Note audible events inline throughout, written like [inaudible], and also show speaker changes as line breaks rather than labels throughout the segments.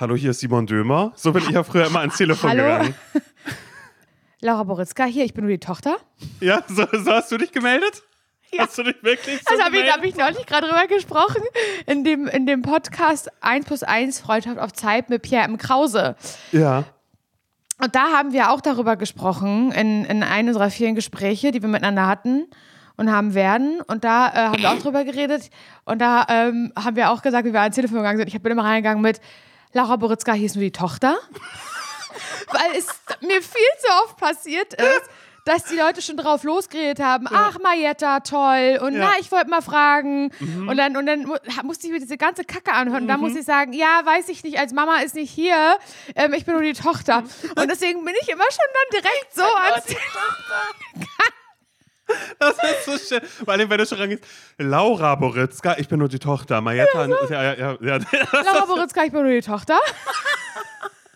Hallo, hier ist Simon Dömer. So bin ich ja früher immer ans Telefon
Hallo?
gegangen. [laughs]
Laura Boritzka hier, ich bin nur die Tochter.
Ja, so, so hast du dich gemeldet?
Ja.
Hast du dich wirklich so
Also habe ich, hab ich neulich gerade drüber gesprochen, in dem, in dem Podcast 1 plus 1 Freundschaft auf Zeit mit Pierre M. Krause.
Ja.
Und da haben wir auch darüber gesprochen, in, in einem unserer vielen Gespräche, die wir miteinander hatten und haben werden. Und da äh, haben wir auch drüber geredet. Und da ähm, haben wir auch gesagt, wie wir ans Telefon gegangen sind. Ich bin immer reingegangen mit, Laura Boritzka hieß nur die Tochter. [laughs] Weil es mir viel zu oft passiert ist, dass die Leute schon drauf losgeredet haben. Ach, Marietta, toll. Und
Ja.
na, ich wollte mal fragen. Und dann, und dann mu- musste ich mir diese ganze Kacke anhören. Und dann muss ich sagen, ja, weiß ich nicht, als Mama ist nicht hier. Ähm, ich bin nur die Tochter. Und deswegen bin ich immer schon dann direkt [laughs] so ans [laughs]
Das ist so schön. Vor allem, wenn du schon rangehst. Laura Boritzka, ich bin nur die Tochter. Marietta, ja, ja, ja. ja.
Laura Boritzka, ich bin nur die Tochter. [laughs]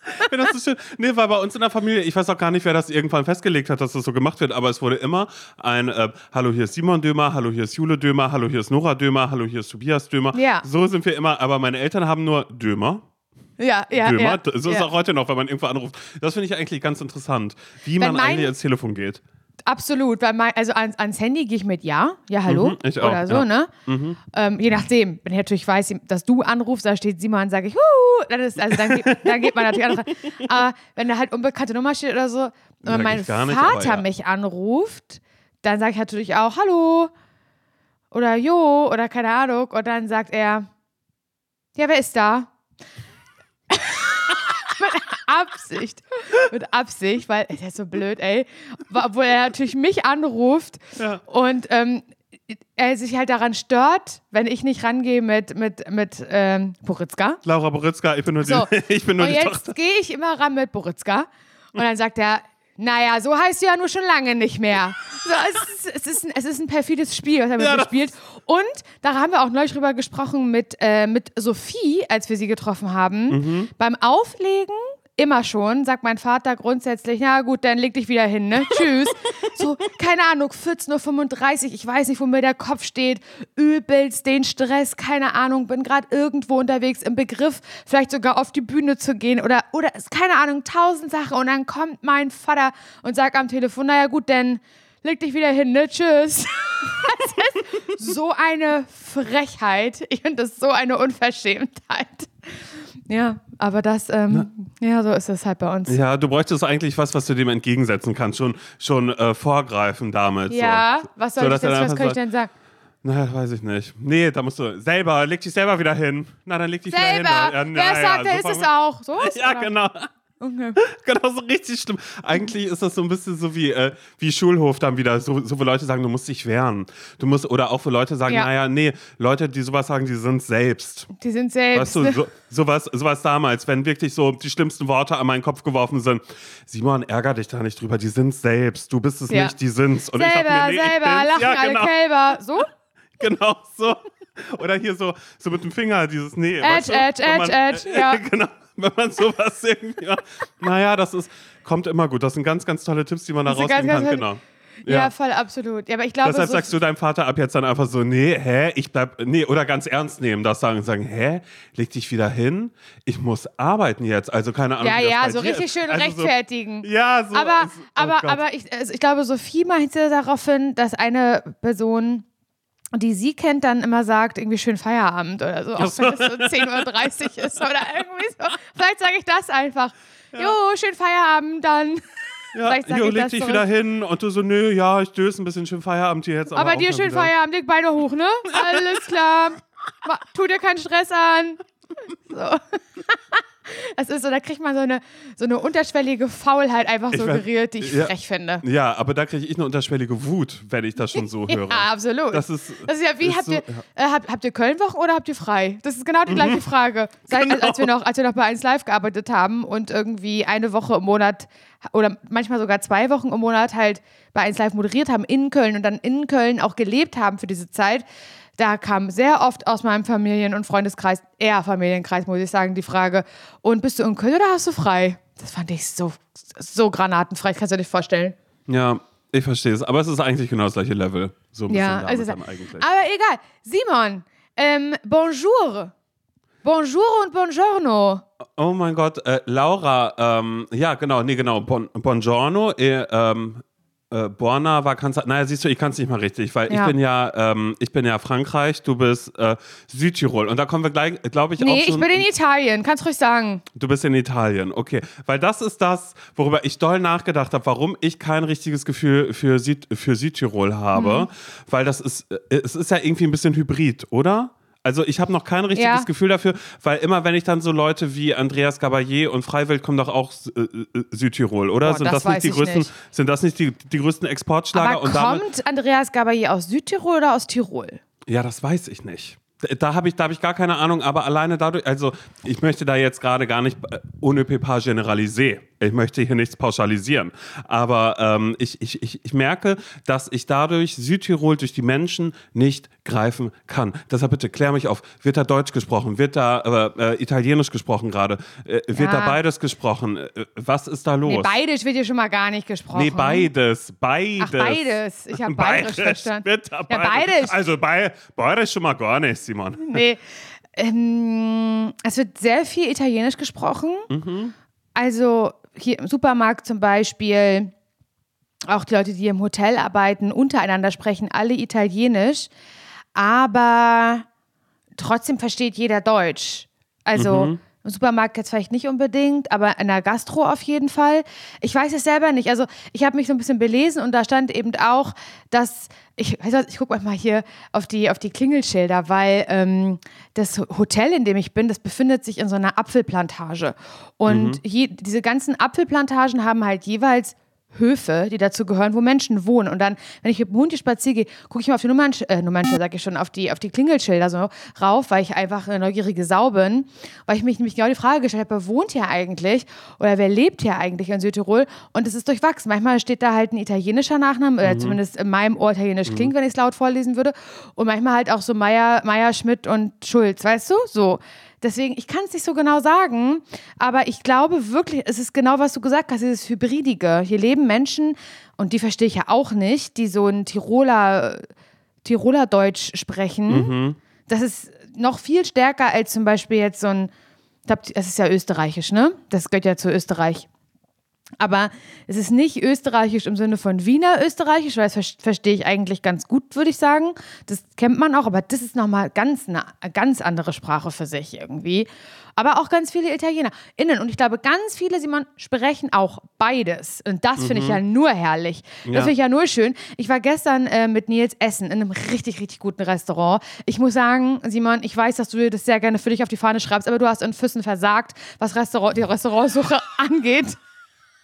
Ich finde das so schön. Nee, weil bei uns in der Familie, ich weiß auch gar nicht, wer das irgendwann festgelegt hat, dass das so gemacht wird, aber es wurde immer ein äh, Hallo, hier ist Simon Dömer, Hallo, hier ist Jule Dömer, Hallo, hier ist Nora Dömer, Hallo, hier ist Tobias Dömer.
Ja.
So sind wir immer, aber meine Eltern haben nur Dömer.
Ja, ja,
Dömer.
ja.
So ist
ja.
auch heute noch, wenn man irgendwo anruft. Das finde ich eigentlich ganz interessant, wie
Wenn
man eigentlich ans Telefon geht.
Absolut, weil mein, also ans, ans Handy gehe ich mit Ja, ja, hallo
Mhm, ich auch,
oder so,
ja.
ne? Ähm, je nachdem, wenn ich natürlich weiß, dass du anrufst, da steht Simon, sage ich, Huhu, dann ist, also dann, geht- dann geht man natürlich auch dran. Aber [laughs] wenn da halt unbekannte Nummer steht oder so, und
Sag
mein
nicht,
Vater
ja.
mich anruft, dann sage ich natürlich auch Hallo oder Jo oder keine Ahnung und dann sagt er, ja, wer ist da? Absicht. Mit Absicht, weil er ist so blöd, ey. Obwohl er natürlich mich anruft
Ja.
und ähm, er sich halt daran stört, wenn ich nicht rangehe mit, mit, mit ähm, Boritzka.
Laura Boritzka, ich bin nur
So.
die, [laughs] ich bin nur
Und
die
jetzt gehe ich immer ran mit Boritzka. Und dann sagt er, naja, so heißt du ja nur schon lange nicht mehr. So, es, ist, es, ist ein, es ist ein perfides Spiel, was er mit
Ja,
spielt. Und da haben wir auch neulich drüber gesprochen mit, äh, mit Sophie, als wir sie getroffen haben.
Mhm.
Beim Auflegen, immer schon, sagt mein Vater grundsätzlich, na gut, dann leg dich wieder hin, ne? [laughs] Tschüss. so, keine Ahnung, 14.35 Uhr, ich weiß nicht, wo mir der Kopf steht, übelst den Stress, keine Ahnung, bin gerade irgendwo unterwegs im Begriff, vielleicht sogar auf die Bühne zu gehen oder, oder, ist keine Ahnung, tausend Sachen und dann kommt mein Vater und sagt am Telefon, naja gut, dann leg dich wieder hin, ne? Tschüss. [laughs] Das ist so eine Frechheit. Ich finde das so eine Unverschämtheit. Ja, aber das, ähm, ja, so ist es halt bei uns.
Ja, du bräuchtest eigentlich was, was du dem entgegensetzen kannst. Schon, schon äh, vorgreifen damit.
Ja,
so.
was
So,
soll ich
er
denn,
dann
was kann ich denn sagen?
Na, weiß ich nicht. Nee, da musst du selber, leg dich selber wieder hin. Na, dann leg dich wieder hin.
Selber.
Ja,
Wer
na,
sagt,
ja,
der ist es auch. So ist [laughs]
Ja,
oder?
genau.
Okay. [laughs]
Genau, so richtig schlimm. Eigentlich ist das so ein bisschen so wie, äh, wie Schulhof dann wieder, so, so wo Leute sagen, du musst dich wehren. Du musst, oder auch wo Leute sagen,
Ja.
naja, nee, Leute, die sowas sagen, die sind selbst.
Die sind selbst.
Weißt du, so, sowas, sowas damals, wenn wirklich so die schlimmsten Worte an meinen Kopf geworfen sind. Simon, ärger dich da nicht drüber, die sind selbst. Du bist es
Ja.
nicht, die sind's. Und ich
selber,
dachte mir, nee, ich
selber, lachen
ja,
alle
genau,
Kälber. So? [laughs]
genau so. Oder hier so, so mit dem Finger, dieses Nee. weißt
Edge,
du?
edge, edge, edge, ja. [laughs]
Genau, [laughs] wenn man sowas irgendwie macht. Naja, das ist, kommt immer gut. Das sind ganz, ganz tolle Tipps, die man da
ganz,
kann.
ganz
Genau.
Ja, voll absolut. Ja, aber ich glaube,
Deshalb
so,
sagst du deinem Vater ab jetzt dann einfach so, nee, hä, ich bleib, nee, oder ganz ernst nehmen, das sagen, sagen, hä, leg dich wieder hin, ich muss arbeiten jetzt, also keine Ahnung.
ja, ja, so richtig
ist.
schön
Also
rechtfertigen.
So, ja, so.
aber,
es- oh
aber,
Gott.
aber ich, also ich glaube, Sophie meinte darauf hin, dass eine Person, die sie kennt, dann immer sagt, irgendwie schön Feierabend oder so, auch wenn es so 10.30 Uhr ist oder [laughs] irgendwie so. Vielleicht sage ich das einfach. Jo, schön Feierabend dann.
ja, [laughs] jo, leg dich
zurück.
wieder hin und du so, nö, ja, ich döse ein bisschen schön Feierabend hier jetzt. Aber,
Aber dir schön
wieder.
Feierabend, leg Beine hoch, ne? [laughs] Alles klar. Tu dir keinen Stress an. So. Es ist so, da kriegt man so eine, so eine unterschwellige Faulheit einfach
Ich
suggeriert, die ich
ja.
frech finde.
Ja, aber da kriege ich eine unterschwellige Wut, wenn ich das schon so [laughs] höre.
Ja, absolut.
Das ist,
Das ist ja wie,
ist
habt,
so-
ihr, äh, habt, habt ihr Kölnwochen oder habt ihr frei? Das ist genau die gleiche Frage. [laughs] Seit,
Genau.
als, wir noch, als wir noch bei 1 Live gearbeitet haben und irgendwie eine Woche im Monat oder manchmal sogar zwei Wochen im Monat halt bei 1 Live moderiert haben in Köln und dann in Köln auch gelebt haben für diese Zeit. Da kam sehr oft aus meinem Familien- und Freundeskreis, eher Familienkreis, muss ich sagen, die Frage: Und bist du in Köln oder hast du frei? Das fand ich so, so granatenfrei, kannst du dir nicht vorstellen.
Ja, ich verstehe es. Aber es ist eigentlich genau das gleiche Level. So ein bisschen
Ja,
damit
also,
dann eigentlich.
aber egal. Simon, ähm, bonjour. Bonjour und Buongiorno.
Oh mein Gott, äh, Laura, ähm, ja, genau, nee, genau, bon, Buongiorno, äh, ähm, äh, Borna war kannst naja siehst du ich kann es nicht mal richtig weil
Ja.
ich bin ja ähm, ich bin ja Frankreich du bist äh, Südtirol und da kommen wir gleich glaube ich
Nee,
auch so
ich bin in Italien. Kannst ruhig sagen.
Du bist in Italien, okay. Weil das ist das, worüber ich doll nachgedacht habe, warum ich kein richtiges Gefühl für, Süd, für Südtirol habe.
Mhm.
Weil das ist, äh, es ist ja irgendwie ein bisschen hybrid, oder? Also ich habe noch kein richtiges
Ja.
Gefühl dafür, weil immer wenn ich dann so Leute wie Andreas Gabalier und Freiwild kommen doch auch äh, äh, Südtirol, oder?
Boah,
sind
das
das, nicht die größten,
nicht.
sind das nicht die, die größten Exportschlager?
Aber kommt Andreas Gabalier aus Südtirol oder aus Tirol?
ja, das weiß ich nicht. Da habe ich, da hab ich gar keine Ahnung, aber alleine dadurch, also ich möchte da jetzt gerade gar nicht äh, ohne Pépin generalisieren. Ich möchte hier nichts pauschalisieren. Aber ähm, ich, ich, ich, ich merke, dass ich dadurch Südtirol durch die Menschen nicht greifen kann. Deshalb bitte klär mich auf. Wird da Deutsch gesprochen? Wird da äh, äh, Italienisch gesprochen gerade? Äh, wird
Ja.
da beides gesprochen? Äh, was ist da los?
Nee, beides wird hier schon mal gar nicht gesprochen.
Nee, beides. Beides.
Ach, beides. Ich habe [laughs] bayerisch verstanden.
Bitte,
Ja,
beides.
beides.
Also bei, bayerisch schon mal gar nicht, Simon.
Nee. Ähm, es wird sehr viel Italienisch gesprochen.
Mhm.
Also hier im Supermarkt zum Beispiel, auch die Leute, die im Hotel arbeiten, untereinander sprechen alle Italienisch, aber trotzdem versteht jeder Deutsch. Also
Mhm.
Im Supermarkt jetzt vielleicht nicht unbedingt, aber in der Gastro auf jeden Fall. Ich weiß es selber nicht. Also ich habe mich so ein bisschen belesen und da stand eben auch, dass ich, weißt du was, ich gucke mal hier auf die, auf die Klingelschilder, weil ähm, das Hotel, in dem ich bin, das befindet sich in so einer Apfelplantage. Und je, diese ganzen Apfelplantagen haben halt jeweils Höfe, die dazu gehören, wo Menschen wohnen. Und dann, wenn ich mit dem Hund hier spazieren gehe, gucke ich mal auf die Nummern, äh, Nummernschilder, sag ich schon, auf die, auf die Klingelschilder so rauf, weil ich einfach eine neugierige Sau bin. Weil ich mich nämlich genau die Frage gestellt habe, wer wohnt hier eigentlich? Oder wer lebt hier eigentlich in Südtirol? Und es ist durchwachsen. Manchmal steht da halt ein italienischer Nachname, oder zumindest in meinem Ohr italienisch klingt, wenn ich es laut vorlesen würde. Und manchmal halt auch so Meier, Meier, Schmidt und Schulz, weißt du? So. Deswegen, ich kann es nicht so genau sagen, aber ich glaube wirklich, es ist genau, was du gesagt hast, dieses Hybridige. Hier leben Menschen, und die verstehe ich ja auch nicht, die so ein Tiroler, Tiroler Deutsch sprechen. Das ist noch viel stärker als zum Beispiel jetzt so ein, ich glaube, es ist ja österreichisch, ne? Das gehört ja zu Österreich. Aber es ist nicht österreichisch im Sinne von Wiener österreichisch, weil das ver- verstehe ich eigentlich ganz gut, würde ich sagen. Das kennt man auch, aber das ist nochmal ganz eine ganz andere Sprache für sich irgendwie. Aber auch ganz viele Italiener innen. Und ich glaube, ganz viele, Simon, sprechen auch beides. Und das finde ich ja nur herrlich. Das
Ja.
finde ich ja nur schön. Ich war gestern äh, mit Nils essen in einem richtig, richtig guten Restaurant. Ich muss sagen, Simon, ich weiß, dass du dir das sehr gerne für dich auf die Fahne schreibst, aber du hast in Füssen versagt, was Restaurant, die Restaurantsuche [laughs] angeht.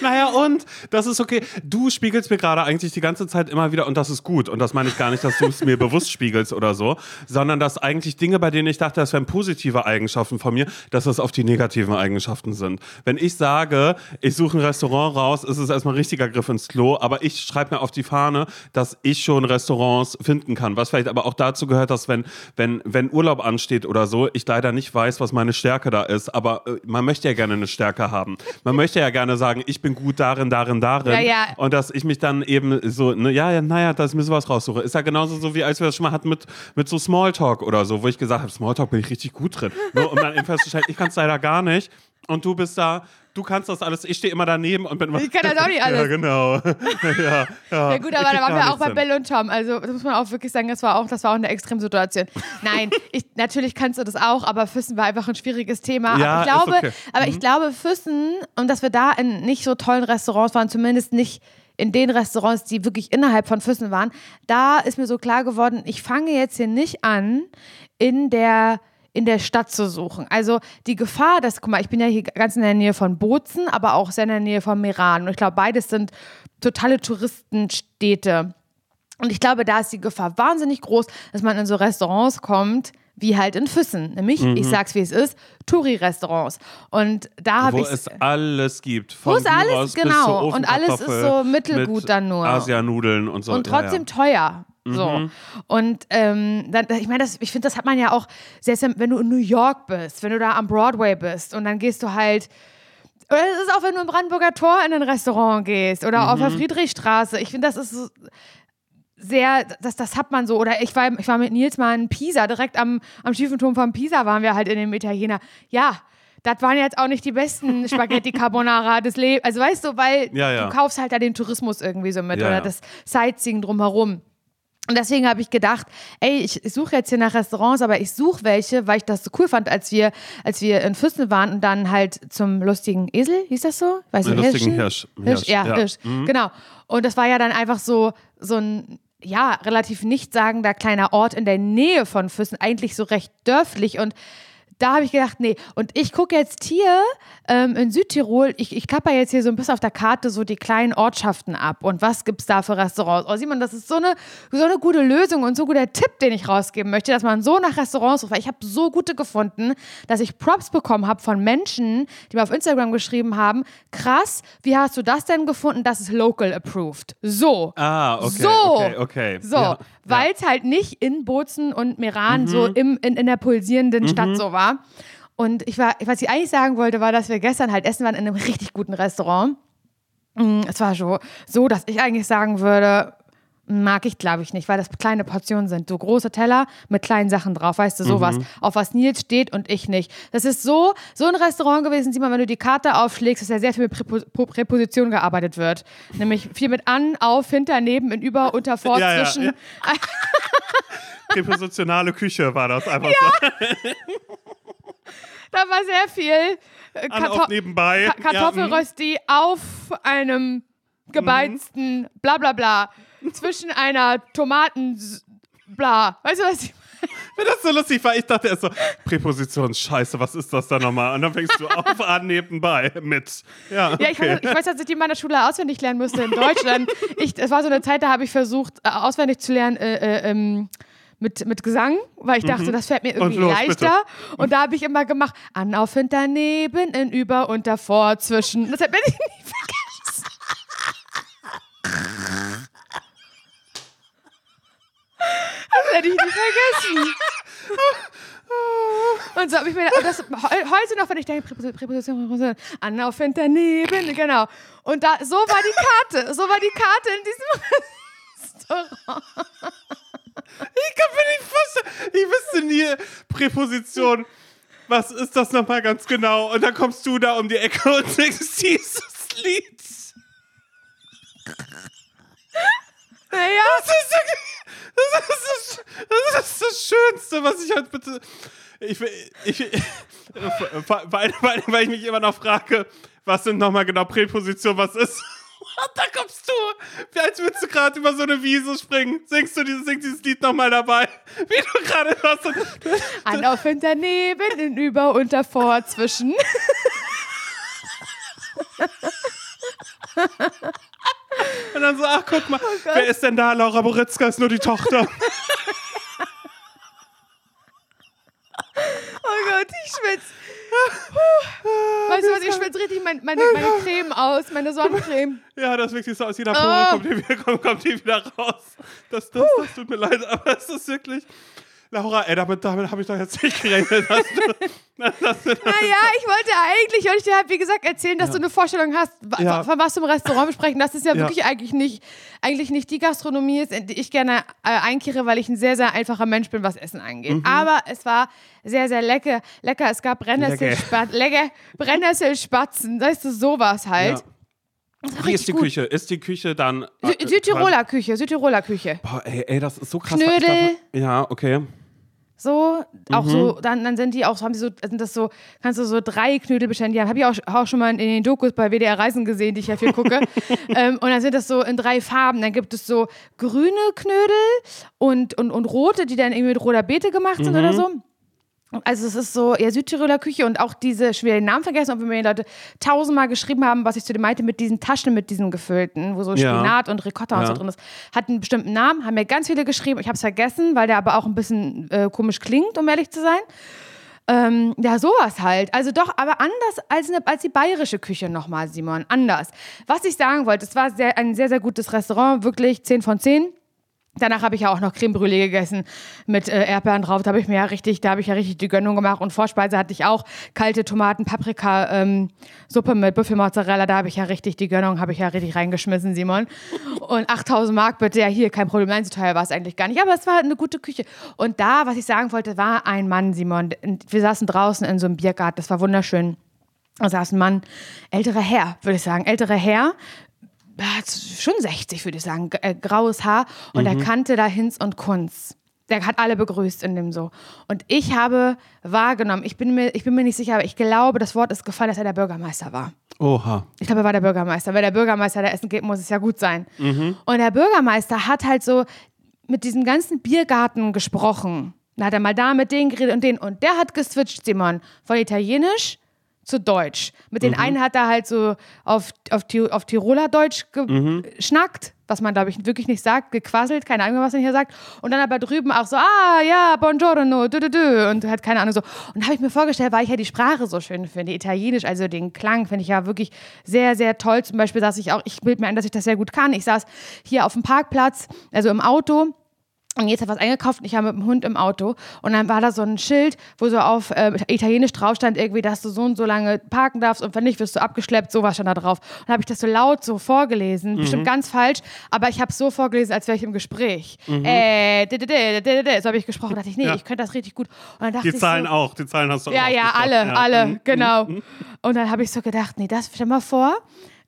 Naja, und das ist okay. Du spiegelst mir gerade eigentlich die ganze Zeit immer wieder, und das ist gut. Und das meine ich gar nicht, dass du es mir bewusst spiegelst oder so, sondern dass eigentlich Dinge, bei denen ich dachte, das wären positive Eigenschaften von mir, dass das auf die negativen Eigenschaften sind. Wenn ich sage, ich suche ein Restaurant raus, ist es erstmal ein richtiger Griff ins Klo, aber ich schreibe mir auf die Fahne, dass ich schon Restaurants finden kann. Was vielleicht aber auch dazu gehört, dass wenn, wenn, wenn Urlaub ansteht oder so, ich leider nicht weiß, was meine Stärke da ist. Aber äh, man möchte ja gerne eine Stärke haben. Man möchte ja gerne sagen, ich bin gut darin, darin, darin.
Ja, ja.
Und dass ich mich dann eben so, ne, ja, ja, naja, dass ich mir sowas raussuche. Ist ja genauso so, wie als wir das schon mal hatten mit, mit so Smalltalk oder so, wo ich gesagt habe, Smalltalk bin ich richtig gut drin. Nur um dann eben festzustellen, ich kann es leider gar nicht. Und du bist da, du kannst das alles, ich stehe immer daneben und bin immer.
Ich kann das auch nicht [laughs] alles.
Ja, genau. [laughs] ja, ja.
Ja gut, aber da waren wir auch bei
hin.
Bill und Tom. Also das muss man auch wirklich sagen, das war auch, das war auch eine Extremsituation. [laughs] Nein, ich, natürlich kannst du das auch, aber Füssen war einfach ein schwieriges Thema.
Ja,
aber ich glaube,
okay. Mhm.
aber ich glaube, Füssen, und dass wir da in nicht so tollen Restaurants waren, zumindest nicht in den Restaurants, die wirklich innerhalb von Füssen waren, da ist mir so klar geworden, ich fange jetzt hier nicht an, in der in der Stadt zu suchen. Also die Gefahr, dass, guck mal, ich bin ja hier ganz in der Nähe von Bozen, aber auch sehr in der Nähe von Meran. Und ich glaube, beides sind totale Touristenstädte. Und ich glaube, da ist die Gefahr wahnsinnig groß, dass man in so Restaurants kommt, wie halt in Füssen. Nämlich, ich sag's wie es ist, Touri-Restaurants. Und da habe
Wo
ich
es alles gibt.
Wo
Von
es alles- genau. Und alles ist so mittelgut
mit
dann nur.
Asianudeln und so.
und
Ja,
trotzdem
ja.
teuer. So. Und ähm, dann, ich meine, das- ich finde, das hat man ja auch, selbst wenn du in New York bist, wenn du da am Broadway bist und dann gehst du halt. Oder es ist auch, wenn du im Brandenburger Tor in ein Restaurant gehst oder auf der Friedrichstraße. Ich finde, das ist so, sehr, das, das hat man so, oder ich war, ich war mit Nils mal in Pisa, direkt am, am schiefen Turm von Pisa waren wir halt in dem Italiener. Ja, das waren jetzt auch nicht die besten [laughs] Spaghetti Carbonara des Lebens. Also weißt du, weil
Ja, ja.
du kaufst halt da den Tourismus irgendwie so mit
Ja,
oder das Sightseeing drumherum. Und deswegen habe ich gedacht, ey, ich suche jetzt hier nach Restaurants, aber ich suche welche, weil ich das so cool fand, als wir, als wir in Füssen waren und dann halt zum lustigen Esel, hieß das so? Weiß
Den
nicht,
lustigen
Hirschen?
Hirsch.
Hirsch, ja,
Ja.
Hirsch.
Mhm.
Genau. Und das war ja dann einfach so, so ein, ja, relativ nichtssagender kleiner Ort in der Nähe von Füssen, eigentlich so recht dörflich und da habe ich gedacht, nee. Und ich gucke jetzt hier ähm, in Südtirol, ich, ich klapper jetzt hier so ein bisschen auf der Karte so die kleinen Ortschaften ab. Und was gibt es da für Restaurants? Oh, Simon, das ist so eine, so eine gute Lösung und so guter Tipp, den ich rausgeben möchte, dass man so nach Restaurants. Weil ich habe so gute gefunden, dass ich Props bekommen habe von Menschen, die mir auf Instagram geschrieben haben, krass, wie hast du das denn gefunden? Das ist local approved. So.
Ah, okay.
So.
Okay, okay.
So,
Ja,
weil es halt nicht in Bozen und Meran so im, in, in der pulsierenden Stadt so war. Und ich war, was ich eigentlich sagen wollte, war, dass wir gestern halt essen waren in einem richtig guten Restaurant. Mm, Es war so, so, dass ich eigentlich sagen würde, mag ich glaube ich nicht, weil das kleine Portionen sind. So große Teller mit kleinen Sachen drauf, weißt du, sowas. Auf was Nils steht und ich nicht. Das ist so, so ein Restaurant gewesen, sieh mal, wenn du die Karte aufschlägst, dass ja sehr viel mit Präpo Präposition gearbeitet wird. Nämlich viel mit an, auf, hinter, neben, in, über, unter, vor, [laughs]
Ja, ja,
zwischen.
ja. [laughs] Präpositionale Küche war das einfach so. [laughs]
Da war sehr viel äh, Karto
nebenbei.
Ka Kartoffelrösti auf einem gebeizten bla bla bla zwischen einer Tomaten bla. Weißt du was? Ich
Ja, das so lustig, weil ich dachte erst so, Präposition, scheiße, was ist das da nochmal? Und dann fängst du auf [laughs] an nebenbei mit. Ja, okay.
Ja, ich weiß, ich weiß, dass ich die in meiner Schule auswendig lernen müsste in Deutschland. [laughs] Ich, es war so eine Zeit, da habe ich versucht, äh, auswendig zu lernen äh, äh, ähm, mit, mit Gesang, weil ich dachte, das fällt mir irgendwie
Mhm. los,
leichter. Und da habe ich immer gemacht, an, auf, hinter, neben, in, über, unter, vor, zwischen. Das werde ich nie [laughs] vergessen. Das werde ich nie vergessen. Und so habe ich mir das heu- heute noch, wenn ich denke, Präposition, Präposition, Präposition, an, auf, hinter, neben, genau. Und da, so war die Karte, so war die Karte in diesem Restaurant.
Ich kann mir nicht vorstellen, ich wüsste nie Präposition. Was ist das nochmal ganz genau? Und dann kommst du da um die Ecke und singst dieses Lied.
Naja,
Das ist, das, ist das, das ist das Schönste, was ich heute bitte. Ich, ich, ich, [laughs] weil, weil, weil ich mich immer noch frage, was sind nochmal genau Präposition, was ist. [laughs] Und da kommst du, als würdest du gerade über so eine Wiese springen. Singst du dieses, singst dieses Lied nochmal dabei, [laughs] wie du gerade. Und,
an, auf, hinter, neben, in, über, unter, vor, zwischen. [laughs]
und dann so, ach, guck mal, wer ist denn da? Laura Boritzka ist nur die Tochter. [laughs]
Oh Gott, ich schwitze. Weißt du was, ich schwitze richtig mein, meine, meine Creme aus, meine Sonnencreme.
Ja, das wirklich so, aus jeder Pore
Ah.
kommt, die wieder, [laughs] kommt, kommt die wieder raus. Das, das, das tut mir leid, aber es ist wirklich. Laura, ey, damit, damit habe ich doch jetzt nicht gerechnet. Dass du, dass [laughs] du,
Naja, ich wollte eigentlich, und ich dir habe, wie gesagt, erzählen, dass du eine Vorstellung hast,
Ja.
von was du im Restaurant besprechen. Das ist ja,
Ja.
wirklich eigentlich nicht, eigentlich nicht die Gastronomie, ist, in die ich gerne äh, einkehre, weil ich ein sehr, sehr einfacher Mensch bin, was Essen angeht.
Mhm.
Aber es war sehr, sehr lecker. lecker. Es gab Brennnesselspat lecker. Brennesselspatzen, weißt du, sowas halt.
Ja.
War
Wie ist die
gut.
Küche? Ist die Küche dann.
Sü
äh,
Südtiroler Küche, Südtiroler Küche.
Boah, ey, ey, das ist so krass.
Knödel.
Dachte- Ja, okay.
So, auch
Mhm.
so, dann, dann sind die auch, so haben sie so, sind das so, kannst du so drei Knödel bestellen. Die habe ich auch, auch schon mal in den Dokus bei WDR Reisen gesehen, die ich ja viel gucke. [laughs] ähm, und dann sind das so in drei Farben. Dann gibt es so grüne Knödel und, und, und rote, die dann irgendwie mit roter Beete gemacht sind
Mhm.
oder so. Also es ist so, ja, Südtiroler Küche und auch diese, ich will den Namen vergessen, obwohl mir die Leute tausendmal geschrieben haben, was ich zu dem meinte, mit diesen Taschen, mit diesen gefüllten, wo so
Ja.
Spinat und Ricotta und
Ja.
so drin ist. Hat einen bestimmten Namen, haben mir ganz viele geschrieben. Ich habe es vergessen, weil der aber auch ein bisschen äh, komisch klingt, um ehrlich zu sein. Ähm, ja, sowas halt. Also doch, aber anders als, eine, als die bayerische Küche nochmal, Simon. Anders. Was ich sagen wollte, es war sehr, ein sehr, sehr gutes Restaurant, wirklich 10 von 10. Danach habe ich ja auch noch Creme Brûlée gegessen mit äh, Erdbeeren drauf. Da habe ich mir ja richtig, da habe ich ja richtig die Gönnung gemacht. Und Vorspeise hatte ich auch kalte Tomaten, Paprika, ähm, Suppe mit Büffelmozzarella. Da habe ich ja richtig die Gönnung, habe ich ja richtig reingeschmissen, Simon. Und 8000 Mark bitte, ja hier, kein Problem. Nein, so teuer war es eigentlich gar nicht. Aber es war eine gute Küche. Und da, was ich sagen wollte, war ein Mann, Simon. Wir saßen draußen in so einem Biergarten. Das war wunderschön. Da saß ein Mann, älterer Herr, würde ich sagen, älterer Herr, schon 60, würde ich sagen, äh, graues Haar und er kannte da Hinz und Kunz. Der hat alle begrüßt in dem so. Und ich habe wahrgenommen, ich bin mir, ich bin mir nicht sicher, aber ich glaube, das Wort ist gefallen, dass er der Bürgermeister war.
Oha.
Ich glaube, er war der Bürgermeister. Wenn der Bürgermeister da essen geht, muss es ja gut sein. Und der Bürgermeister hat halt so mit diesem ganzen Biergarten gesprochen. Da hat er mal da mit denen geredet und den. Und der hat geswitcht, Simon, von Italienisch zu Deutsch. Mit den einen hat er halt so auf, auf, auf Tiroler Deutsch geschnackt, was man, glaube ich, wirklich nicht sagt, gequasselt, keine Ahnung, was er hier sagt. Und dann aber drüben auch so, ah, ja, buongiorno, dü, dü, dü, und hat keine Ahnung so. Und habe ich mir vorgestellt, weil ich ja die Sprache so schön finde, Italienisch, also den Klang finde ich ja wirklich sehr, sehr toll. Zum Beispiel saß ich auch, ich bilde mir ein, dass ich das sehr gut kann. Ich saß hier auf dem Parkplatz, also im Auto, und jetzt hat was eingekauft und ich war mit dem Hund im Auto. Und dann war da so ein Schild, wo so auf äh, Italienisch drauf stand, irgendwie, dass du so und so lange parken darfst und wenn nicht, wirst du abgeschleppt. Sowas stand da drauf. Und dann habe ich das so laut so vorgelesen. Bestimmt ganz falsch, aber ich habe es so vorgelesen, als wäre ich im Gespräch. Äh, di- di- so habe ich gesprochen. Da dachte ich, nee,
Ja.
ich könnte das richtig gut. Und dann dachte
Die
ich
Zahlen
so,
auch, die Zahlen hast du
ja,
auch.
ja,
ausgesprochen.
alle, alle,
Mhm.
genau. Und dann habe ich so gedacht, nee, das, stell mal vor,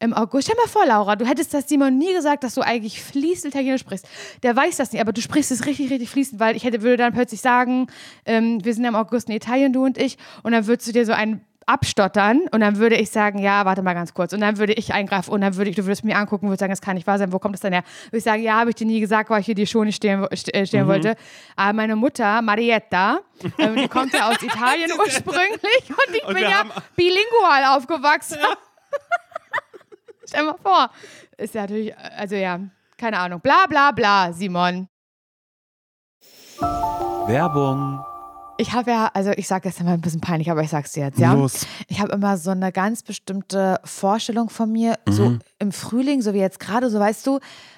im August, stell mal vor, Laura, du hättest das Simon nie gesagt, dass du eigentlich fließend Italienisch sprichst. Der weiß das nicht, aber du sprichst es richtig, richtig fließend, weil ich hätte, würde dann plötzlich sagen, ähm, wir sind ja im August in Italien, du und ich, und dann würdest du dir so einen abstottern und dann würde ich sagen, ja, warte mal ganz kurz. Und dann würde ich eingreifen und dann würde ich, du würdest mir angucken und würdest sagen, das kann nicht wahr sein, wo kommt das denn her? Würde ich sagen, ja, habe ich dir nie gesagt, weil ich hier die Schuhe nicht stehen, st- äh, stehen wollte. Aber meine Mutter, Marietta, [laughs] ähm, die kommt ja aus Italien [laughs] ursprünglich und ich
Und
bin ja
haben-
bilingual aufgewachsen. [laughs] Stell mal vor. Ist ja natürlich, also ja, keine Ahnung. Bla bla bla, Simon.
Werbung.
Ich habe ja, also ich sage jetzt immer ein bisschen peinlich, aber ich sag's dir jetzt, ja.
Los.
Ich habe immer so eine ganz bestimmte Vorstellung von mir, so im Frühling, so wie jetzt gerade, so weißt du,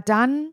dann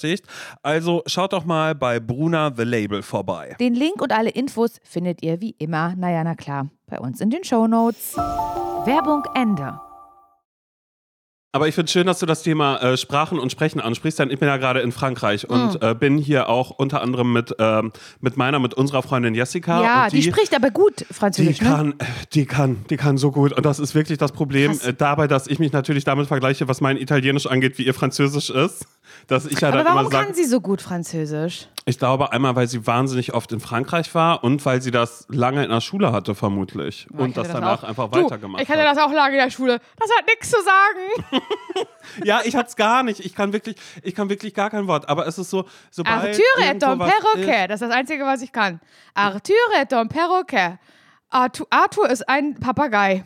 Gefertigt. Also schaut doch mal bei Bruna The Label vorbei.
Den Link und alle Infos findet ihr wie immer, naja, na klar, bei uns in den Shownotes. Werbung Ende.
Aber ich finde es schön, dass du das Thema äh, Sprachen und Sprechen ansprichst, denn ich bin ja gerade in Frankreich und äh, bin hier auch unter anderem mit, ähm, mit meiner, mit unserer Freundin Jessica.
Ja,
und
die, spricht aber gut
die
Französisch, ne?
kann, äh, die kann, die kann so gut. Und das ist wirklich das Problem äh, dabei, dass ich mich natürlich damit vergleiche, was mein Italienisch angeht, wie ihr Französisch ist. Dass ich ja
Aber
dann
warum
immer sage,
kann sie so gut Französisch?
Ich glaube einmal, weil sie wahnsinnig oft in Frankreich war und weil sie das lange in der Schule hatte, vermutlich.
Ja,
und das danach
auch.
einfach
Du,
weitergemacht
Ich hatte
hat.
das auch lange in der Schule. Das hat nichts zu sagen. [laughs] [laughs]
Ja, ich hatte es gar nicht. Ich kann wirklich, ich kann wirklich gar kein Wort. Aber es ist so, sobald
Arthur
irgendwo
un perroquet. Das ist das Einzige, was ich kann. Arthur est un perroquet. Arthur, Arthur ist ein Papagei.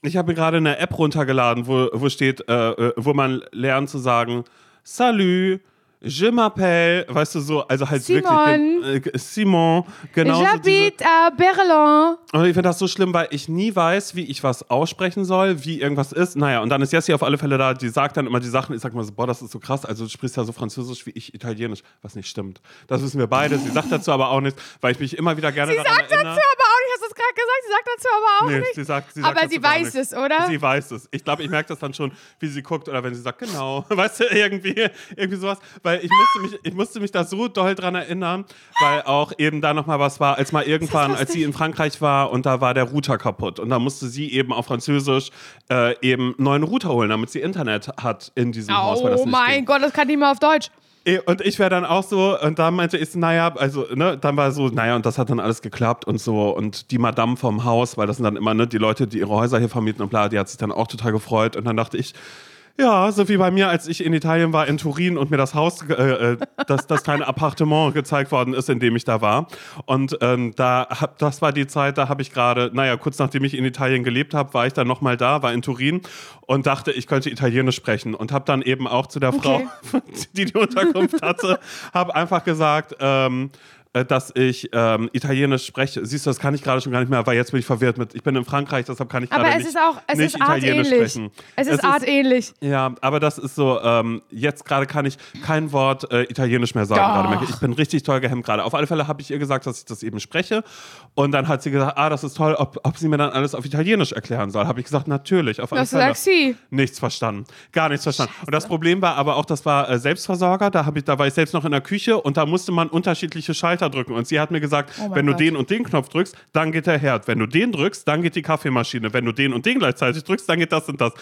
Ich habe mir gerade eine App runtergeladen, wo, wo steht, äh, äh, wo man lernt zu sagen, Salut, je m'appelle, weißt du so, also halt
Simon.
wirklich äh, Simon, genau.
J'habite à Berlin.
Und ich finde das so schlimm, weil ich nie weiß, wie ich was aussprechen soll, wie irgendwas ist. Naja, und dann ist Jessie auf alle Fälle da, die sagt dann immer die Sachen. Ich sag mal so, boah, das ist so krass. Also du sprichst ja so Französisch wie ich Italienisch, was nicht stimmt. Das wissen wir beide. Sie sagt dazu aber auch nichts, weil ich mich immer wieder gerne
Sie
daran
sagt dazu
erinnere.
aber gerade gesagt? Sie sagt dazu aber auch
Nee,
nicht.
sie sagt, sie sagt
aber sie weiß es, oder?
Sie weiß es. Ich glaube, ich merke das dann schon, wie sie guckt oder wenn sie sagt, genau. [laughs] Weißt du, irgendwie, irgendwie sowas. Weil ich musste mich, ich musste mich da so doll dran erinnern, weil auch eben da nochmal was war, als mal irgendwann, als sie in Frankreich war und da war der Router kaputt. Und da musste sie eben auf Französisch äh, eben einen neuen Router holen, damit sie Internet hat in diesem Haus. Weil das
Oh mein
ging.
Gott, das kann nicht mal auf Deutsch.
Eh, Und ich wäre dann auch so, und da meinte ich, naja, also, ne, dann war so, naja, und das hat dann alles geklappt und so. Und die Madame vom Haus, weil das sind dann immer, ne, die Leute, die ihre Häuser hier vermieten und bla, die hat sich dann auch total gefreut. Und dann dachte ich, ja, so wie bei mir, als ich in Italien war, in Turin und mir das Haus, äh, äh, das, das kleine Appartement gezeigt worden ist, in dem ich da war. Und ähm, da hab, das war die Zeit, da habe ich gerade, naja, kurz nachdem ich in Italien gelebt habe, war ich dann nochmal da, war in Turin und dachte, ich könnte Italienisch sprechen. Und habe dann eben auch zu der
Okay.
Frau, [laughs] die die Unterkunft hatte, habe einfach gesagt, ähm, äh, dass ich ähm, Italienisch spreche. Siehst du, das kann ich gerade schon gar nicht mehr, weil jetzt bin ich verwirrt mit. Ich bin in Frankreich, deshalb kann ich gerade
es
nicht,
ist auch, es
nicht
ist
Italienisch
artähnlich.
sprechen.
Es ist artähnlich.
Ja, aber das ist so, ähm, jetzt gerade kann ich kein Wort äh, Italienisch mehr sagen. Gerade merke ich. ich bin richtig toll gehemmt gerade. Auf alle Fälle habe ich ihr gesagt, dass ich das eben spreche. Und dann hat sie gesagt, ah, das ist toll, ob, ob sie mir dann alles auf Italienisch erklären soll. Habe ich gesagt, natürlich, auf alle
Das
Fälle.
sagt sie.
Nichts verstanden. Gar nichts verstanden. Und das Problem war aber auch, das war äh, Selbstversorger. Da, ich, da war ich selbst noch in der Küche und da musste man unterschiedliche Schalter drücken. Und sie hat mir gesagt,
Oh
wenn du
Gott.
den und den Knopf drückst, dann geht der Herd. Wenn du den drückst, dann geht die Kaffeemaschine. Wenn du den und den gleichzeitig drückst, dann geht das und das.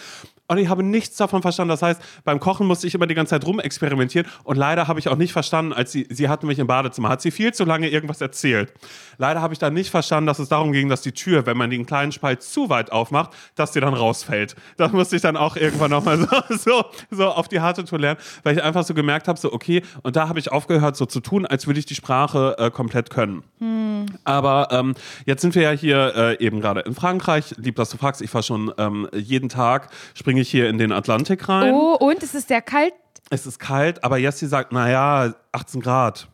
Und ich habe nichts davon verstanden. Das heißt, beim Kochen musste ich immer die ganze Zeit rumexperimentieren. Und leider habe ich auch nicht verstanden, als sie, sie hatte mich im Badezimmer, hat sie viel zu lange irgendwas erzählt. Leider habe ich dann nicht verstanden, dass es darum ging, dass die Tür, wenn man den kleinen Spalt zu weit aufmacht, dass die dann rausfällt. Das musste ich dann auch irgendwann nochmal so, [laughs] so, so auf die harte Tour lernen, weil ich einfach so gemerkt habe, so okay, und da habe ich aufgehört, so zu tun, als würde ich die Sprache äh, komplett können. Aber ähm, jetzt sind wir ja hier äh, eben gerade in Frankreich. Lieb, dass du fragst. Ich war schon ähm, jeden Tag, springe ich hier in den Atlantik rein.
Oh, und es ist sehr kalt.
Es ist kalt, aber Jessie sagt, naja, 18 Grad.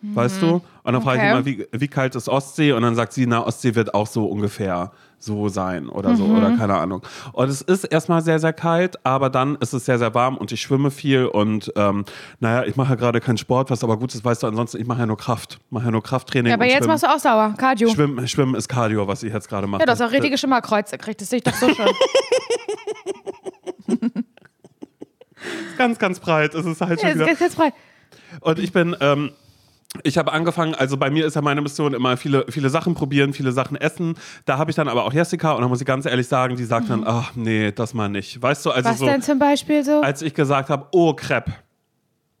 Weißt du? Und dann frage ich immer, wie, wie kalt ist Ostsee? Und dann sagt sie, na, Ostsee wird auch so ungefähr so sein oder so oder keine Ahnung. Und es ist erstmal sehr, sehr kalt, aber dann ist es sehr, sehr warm und ich schwimme viel und ähm, naja, ich mache ja gerade keinen Sport, was aber gut ist, weißt du, ansonsten, ich mache ja nur Kraft. mache ja nur Krafttraining.
Ja, aber jetzt
schwimmen.
machst du auch sauer. Cardio.
Schwimmen, Schwimmen ist Cardio, was ich jetzt gerade mache.
Ja, das ist auch richtige Schimmerkreuze gekriegt. Das sehe ich doch so [laughs] schon.
ganz, ganz breit. Es ist halt schon
Ja,
wieder.
ist ganz frei.
Und ich bin, ähm, ich habe angefangen, also bei mir ist ja meine Mission immer viele, viele Sachen probieren, viele Sachen essen. Da habe ich dann aber auch Jessica und da muss ich ganz ehrlich sagen, die sagt dann, ach nee, das mal nicht. Weißt du, also
Mhm. Was
so,
denn zum Beispiel so?
als ich gesagt habe, oh, Crepe.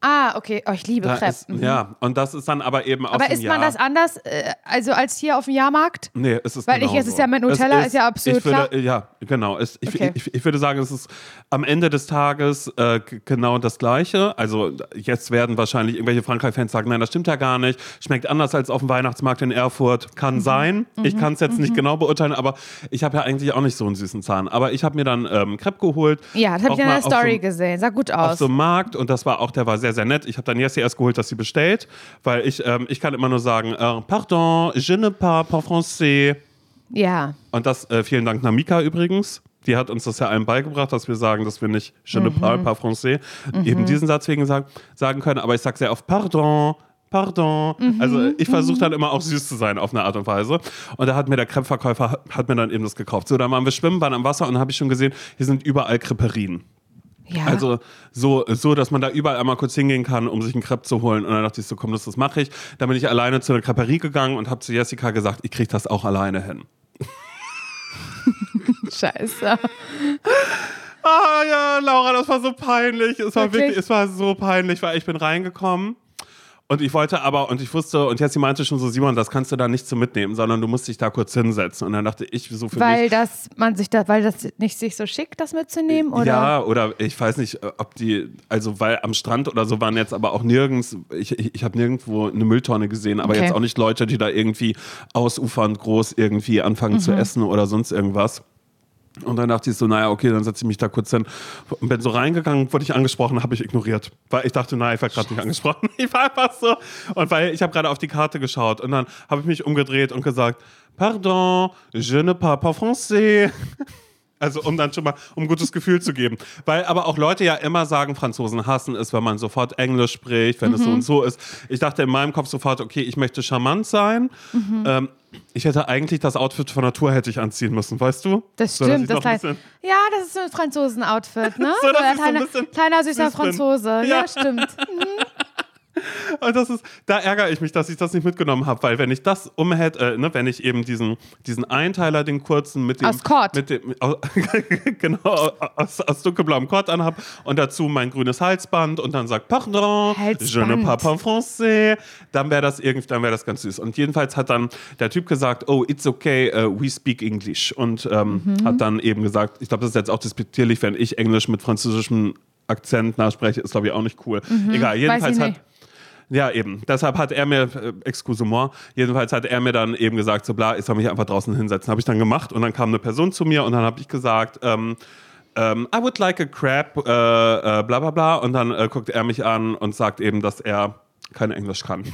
Ah, okay. Oh, ich liebe
Da
Crepe.
ist,
Mhm.
Ja, und das ist dann aber eben aus
Aber isst man das anders, äh, also als hier auf dem Jahrmarkt?
Nee, es ist
Weil ich-
genau
es ist ja mit
so.
Nutella,
Es
ist ja absolut
ich würde,
klar.
Ja, genau. Es, ich,
Okay.
ich, ich würde sagen, es ist am Ende des Tages äh, genau das Gleiche. Also jetzt werden wahrscheinlich irgendwelche Frankreich-Fans sagen, nein, das stimmt ja gar nicht. Schmeckt anders als auf dem Weihnachtsmarkt in Erfurt. Kann
Mhm.
sein. Ich kann es jetzt nicht genau beurteilen, aber ich habe ja eigentlich auch nicht so einen süßen Zahn. Aber ich habe mir dann ähm, Crepe geholt.
Ja, das habe
Auch
ich in der
auf so
Story
einem-
gesehen. Sah gut
auf
aus.
so einem Markt und das war auch, der war sehr, sehr nett. Ich habe dann Jessie erst geholt, dass sie bestellt, weil ich, ähm, ich kann immer nur sagen, äh, pardon, je ne parle pas français.
ja.
Und das, äh, vielen Dank Namika übrigens. die hat uns das ja allen beigebracht, dass wir sagen, dass wir nicht je ne
Mhm.
parle pas français, eben diesen Satz wegen sagen, sagen können. Aber ich sage sehr oft Pardon, Pardon.
Mhm.
Also ich versuche dann immer auch süß zu sein auf eine Art und Weise. Und da hat mir der Crepe-Verkäufer hat mir dann eben das gekauft. So, dann waren wir schwimmen, waren am Wasser und habe ich schon gesehen, hier sind überall Creperien.
Ja.
Also so, so, dass man da überall einmal kurz hingehen kann, um sich einen Crepe zu holen. Und dann dachte ich so, komm, das, das mache ich. Dann bin ich alleine zu einer Creperie gegangen und habe zu Jessica gesagt, ich kriege das auch alleine hin. [laughs]
Scheiße.
Ah ja, Laura, das war so peinlich. Es war
Wirklich?
wirklich, es war so peinlich, weil ich bin reingekommen und ich wollte aber, und ich wusste, und Jessie meinte schon so, Simon, das kannst du da nicht so mitnehmen, sondern du musst dich da kurz hinsetzen. Und dann dachte ich so für
Weil
mich.
das man sich da, weil das nicht sich so schickt, das mitzunehmen, oder?
Ja, oder ich weiß nicht, ob die, also weil am Strand oder so waren jetzt aber auch nirgends, ich, ich, ich habe nirgendwo eine Mülltonne gesehen, aber
Okay.
jetzt auch nicht Leute, die da irgendwie ausufernd groß irgendwie anfangen zu essen oder sonst irgendwas. Und dann dachte ich so, naja, okay, dann setze ich mich da kurz hin. Und bin so reingegangen, wurde ich angesprochen, habe ich ignoriert. Weil ich dachte, nein, ich werde gerade nicht angesprochen. [laughs] Ich war einfach so. Und weil ich habe gerade auf die Karte geschaut und dann habe ich mich umgedreht und gesagt, pardon, je ne parle pas français. Also um dann schon mal, um ein gutes Gefühl zu geben. Weil aber auch Leute ja immer sagen, Franzosen hassen es, wenn man sofort Englisch spricht, wenn es
Mhm.
so und so ist. Ich dachte in meinem Kopf sofort, okay, ich möchte charmant sein.
Mhm.
Ähm, ich hätte eigentlich das Outfit von Natur hätte ich anziehen müssen, weißt du?
Das
So,
stimmt.
ich
das heißt, ja, das ist so ein Franzosen-Outfit, ne? [laughs]
So, so ein
kleiner, kleiner süßer
süß.
Franzose. Ja,
Ja.
stimmt. [laughs]
Und das ist, da ärgere ich mich, dass ich das nicht mitgenommen habe, weil wenn ich das um hätte, äh, ne, wenn ich eben diesen, diesen Einteiler, den kurzen mit dem,
Aus Kord.
mit dem, aus, [laughs] genau, aus, aus dunkelblauem Kord anhab und dazu mein grünes Halsband und dann sagt Pardon,
Halsband.
je ne parle pas français, dann wäre das irgendwie, dann wäre das ganz süß. Und jedenfalls hat dann der Typ gesagt, oh, it's okay, uh, we speak English und ähm,
Mhm.
hat dann eben gesagt, ich glaube, das ist jetzt auch despektierlich, wenn ich Englisch mit französischem Akzent nachspreche, ist glaube ich auch nicht cool. Egal, jedenfalls
Mhm.
hat
nicht.
Ja, eben. Deshalb hat er mir, äh, excuse-moi, jedenfalls hat er mir dann eben gesagt, so bla, ich soll mich einfach draußen hinsetzen. Habe ich dann gemacht und dann kam eine Person zu mir und dann habe ich gesagt, ähm, ähm, I would like a crab, äh, äh, bla bla bla. Und dann äh, guckt er mich an und sagt eben, dass er kein Englisch kann.